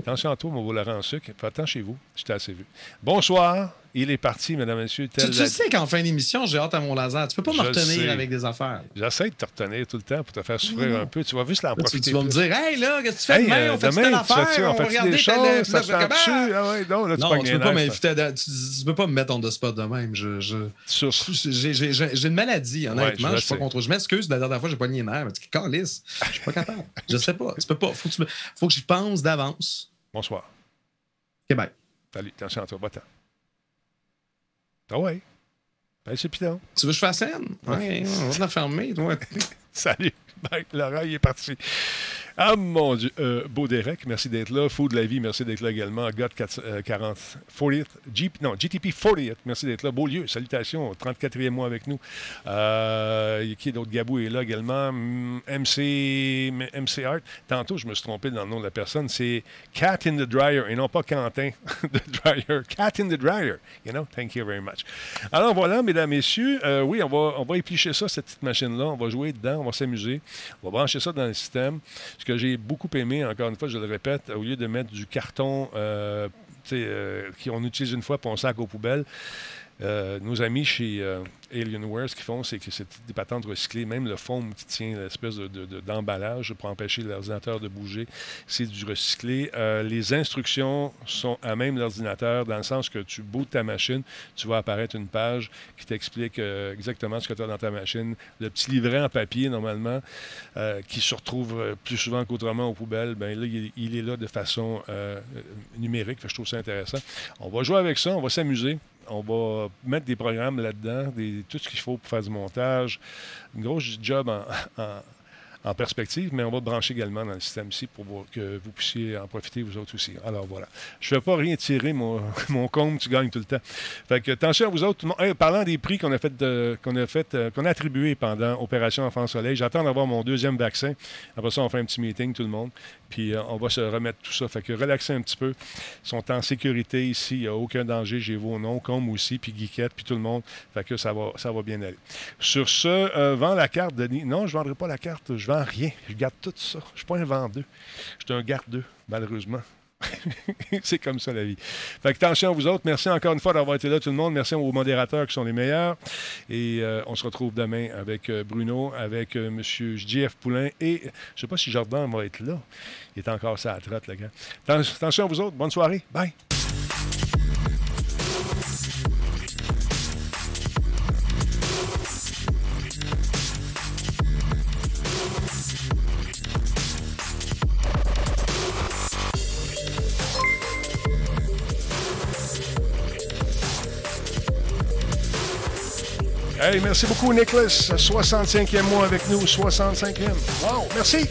Attention à toi, mon beau Laurent en sucre. Attention chez vous. J'étais assez vu. Bonsoir. Il est parti, mesdames, messieurs.
Tu, tu
la-
sais qu'en fin d'émission, j'ai hâte à mon laser. Tu peux pas me
Je le sais.
retenir avec des affaires.
J'essaie de te retenir tout le temps pour te faire souffrir
Non.
un peu. Tu vas juste l'en
Là, tu,
profiter.
tu vas me dire, hey là, qu'est-ce que tu fais
Hey,
demain?
euh,
on fait
demain,
telle
tu
affaire,
on
va regarder
des
telle-
choses, ça
là,
te
je-
tente
comment?
dessus? Ah ouais, non, là, tu
Non, peux pas
nerfs,
m'inviter à- tu, tu peux pas me mettre en de spot de même. Je, je, j'ai, une maladie, honnêtement.
je
je suis pas contre. Je m'excuse, la dernière fois, j'ai pas les nerfs. Mais tu calisse. Je suis pas capable. je sais pas. Tu peux pas. Faut que, tu me- faut que j'y pense d'avance.
Bonsoir.
OK, bye.
Salut, attention à toi. Ah ouais? Ben, c'est.
Tu veux que je fasse scène? Ouais, on va te la fermer, toi.
Salut. Bye. Laurent, il est parti. Ah mon Dieu. Euh, Beau Derek, merci d'être là. Fou de la vie, merci d'être là également. God 4, euh, 40, 40th, G- non, GTP 40th, merci d'être là. Beaulieu, salutations, 34e mois avec nous. Euh, qui d'autre? Gabou est là également. MC, MC Art. Tantôt, je me suis trompé dans le nom de la personne. C'est Cat in the Dryer et non pas Quentin the Dryer. Cat in the Dryer. You know, thank you very much. Alors voilà, mesdames, messieurs. euh, oui, on va, on va éplucher ça, cette petite machine-là. On va jouer dedans, on va s'amuser. On va brancher ça dans le système. Ce que j'ai beaucoup aimé, encore une fois, je le répète, au lieu de mettre du carton euh, euh, qu'on utilise une fois pour on sac aux poubelles, euh, nos amis chez euh, Alienware, ce qu'ils font, c'est que c'est des patentes recyclées. Même le foam qui tient l'espèce de- de- de- d'emballage pour empêcher l'ordinateur de bouger, c'est du recyclé. Euh, les instructions sont à même l'ordinateur, dans le sens que tu bootes ta machine, tu vas apparaître une page qui t'explique exactement ce que tu as dans ta machine. Le petit livret en papier, normalement, qui se retrouve plus souvent qu'autrement aux poubelles, ben là, il, est là de façon numérique. Je trouve ça intéressant. On va jouer avec ça, on va s'amuser. On va mettre des programmes là-dedans, tout ce qu'il faut pour faire du montage. Une grosse job en, perspective, mais on va brancher également dans le système ici pour que vous puissiez en profiter vous autres aussi. Alors voilà. Je ne fais pas rien tirer mon, mon compte, tu gagnes tout le temps. Fait que attention à vous autres. tout le monde. Parlant des prix qu'on a fait de- qu'on a fait, euh, qu'on a attribués pendant Opération Enfant Soleil, j'attends d'avoir mon deuxième vaccin. Après ça, on fait un petit meeting, tout le monde. Puis euh, on va se remettre tout ça. Fait que relaxez un petit peu. Ils sont en sécurité ici. Il n'y a aucun danger. J'ai vos noms, comme aussi, puis Guiquette, puis tout le monde. Fait que ça va, ça va bien aller. Sur ce, euh, vends la carte, Denis. Non, je ne vendrai pas la carte. Je vends rien. Je garde tout ça. Je ne suis pas un vendeur. Je suis un gardeux, malheureusement. c'est comme ça la vie. Fait que attention à vous autres. Merci encore une fois d'avoir été là, tout le monde. Merci aux modérateurs qui sont les meilleurs. Et euh, on se retrouve demain avec euh, Bruno, avec euh, M. JF Poulain et je ne sais pas si Jordan va être là. Il est encore ça à la traite, le gars. Atten- Attention à vous autres. Bonne soirée. Bye. Merci beaucoup, Nicholas. 65e mois avec nous. 65e. Wow, merci.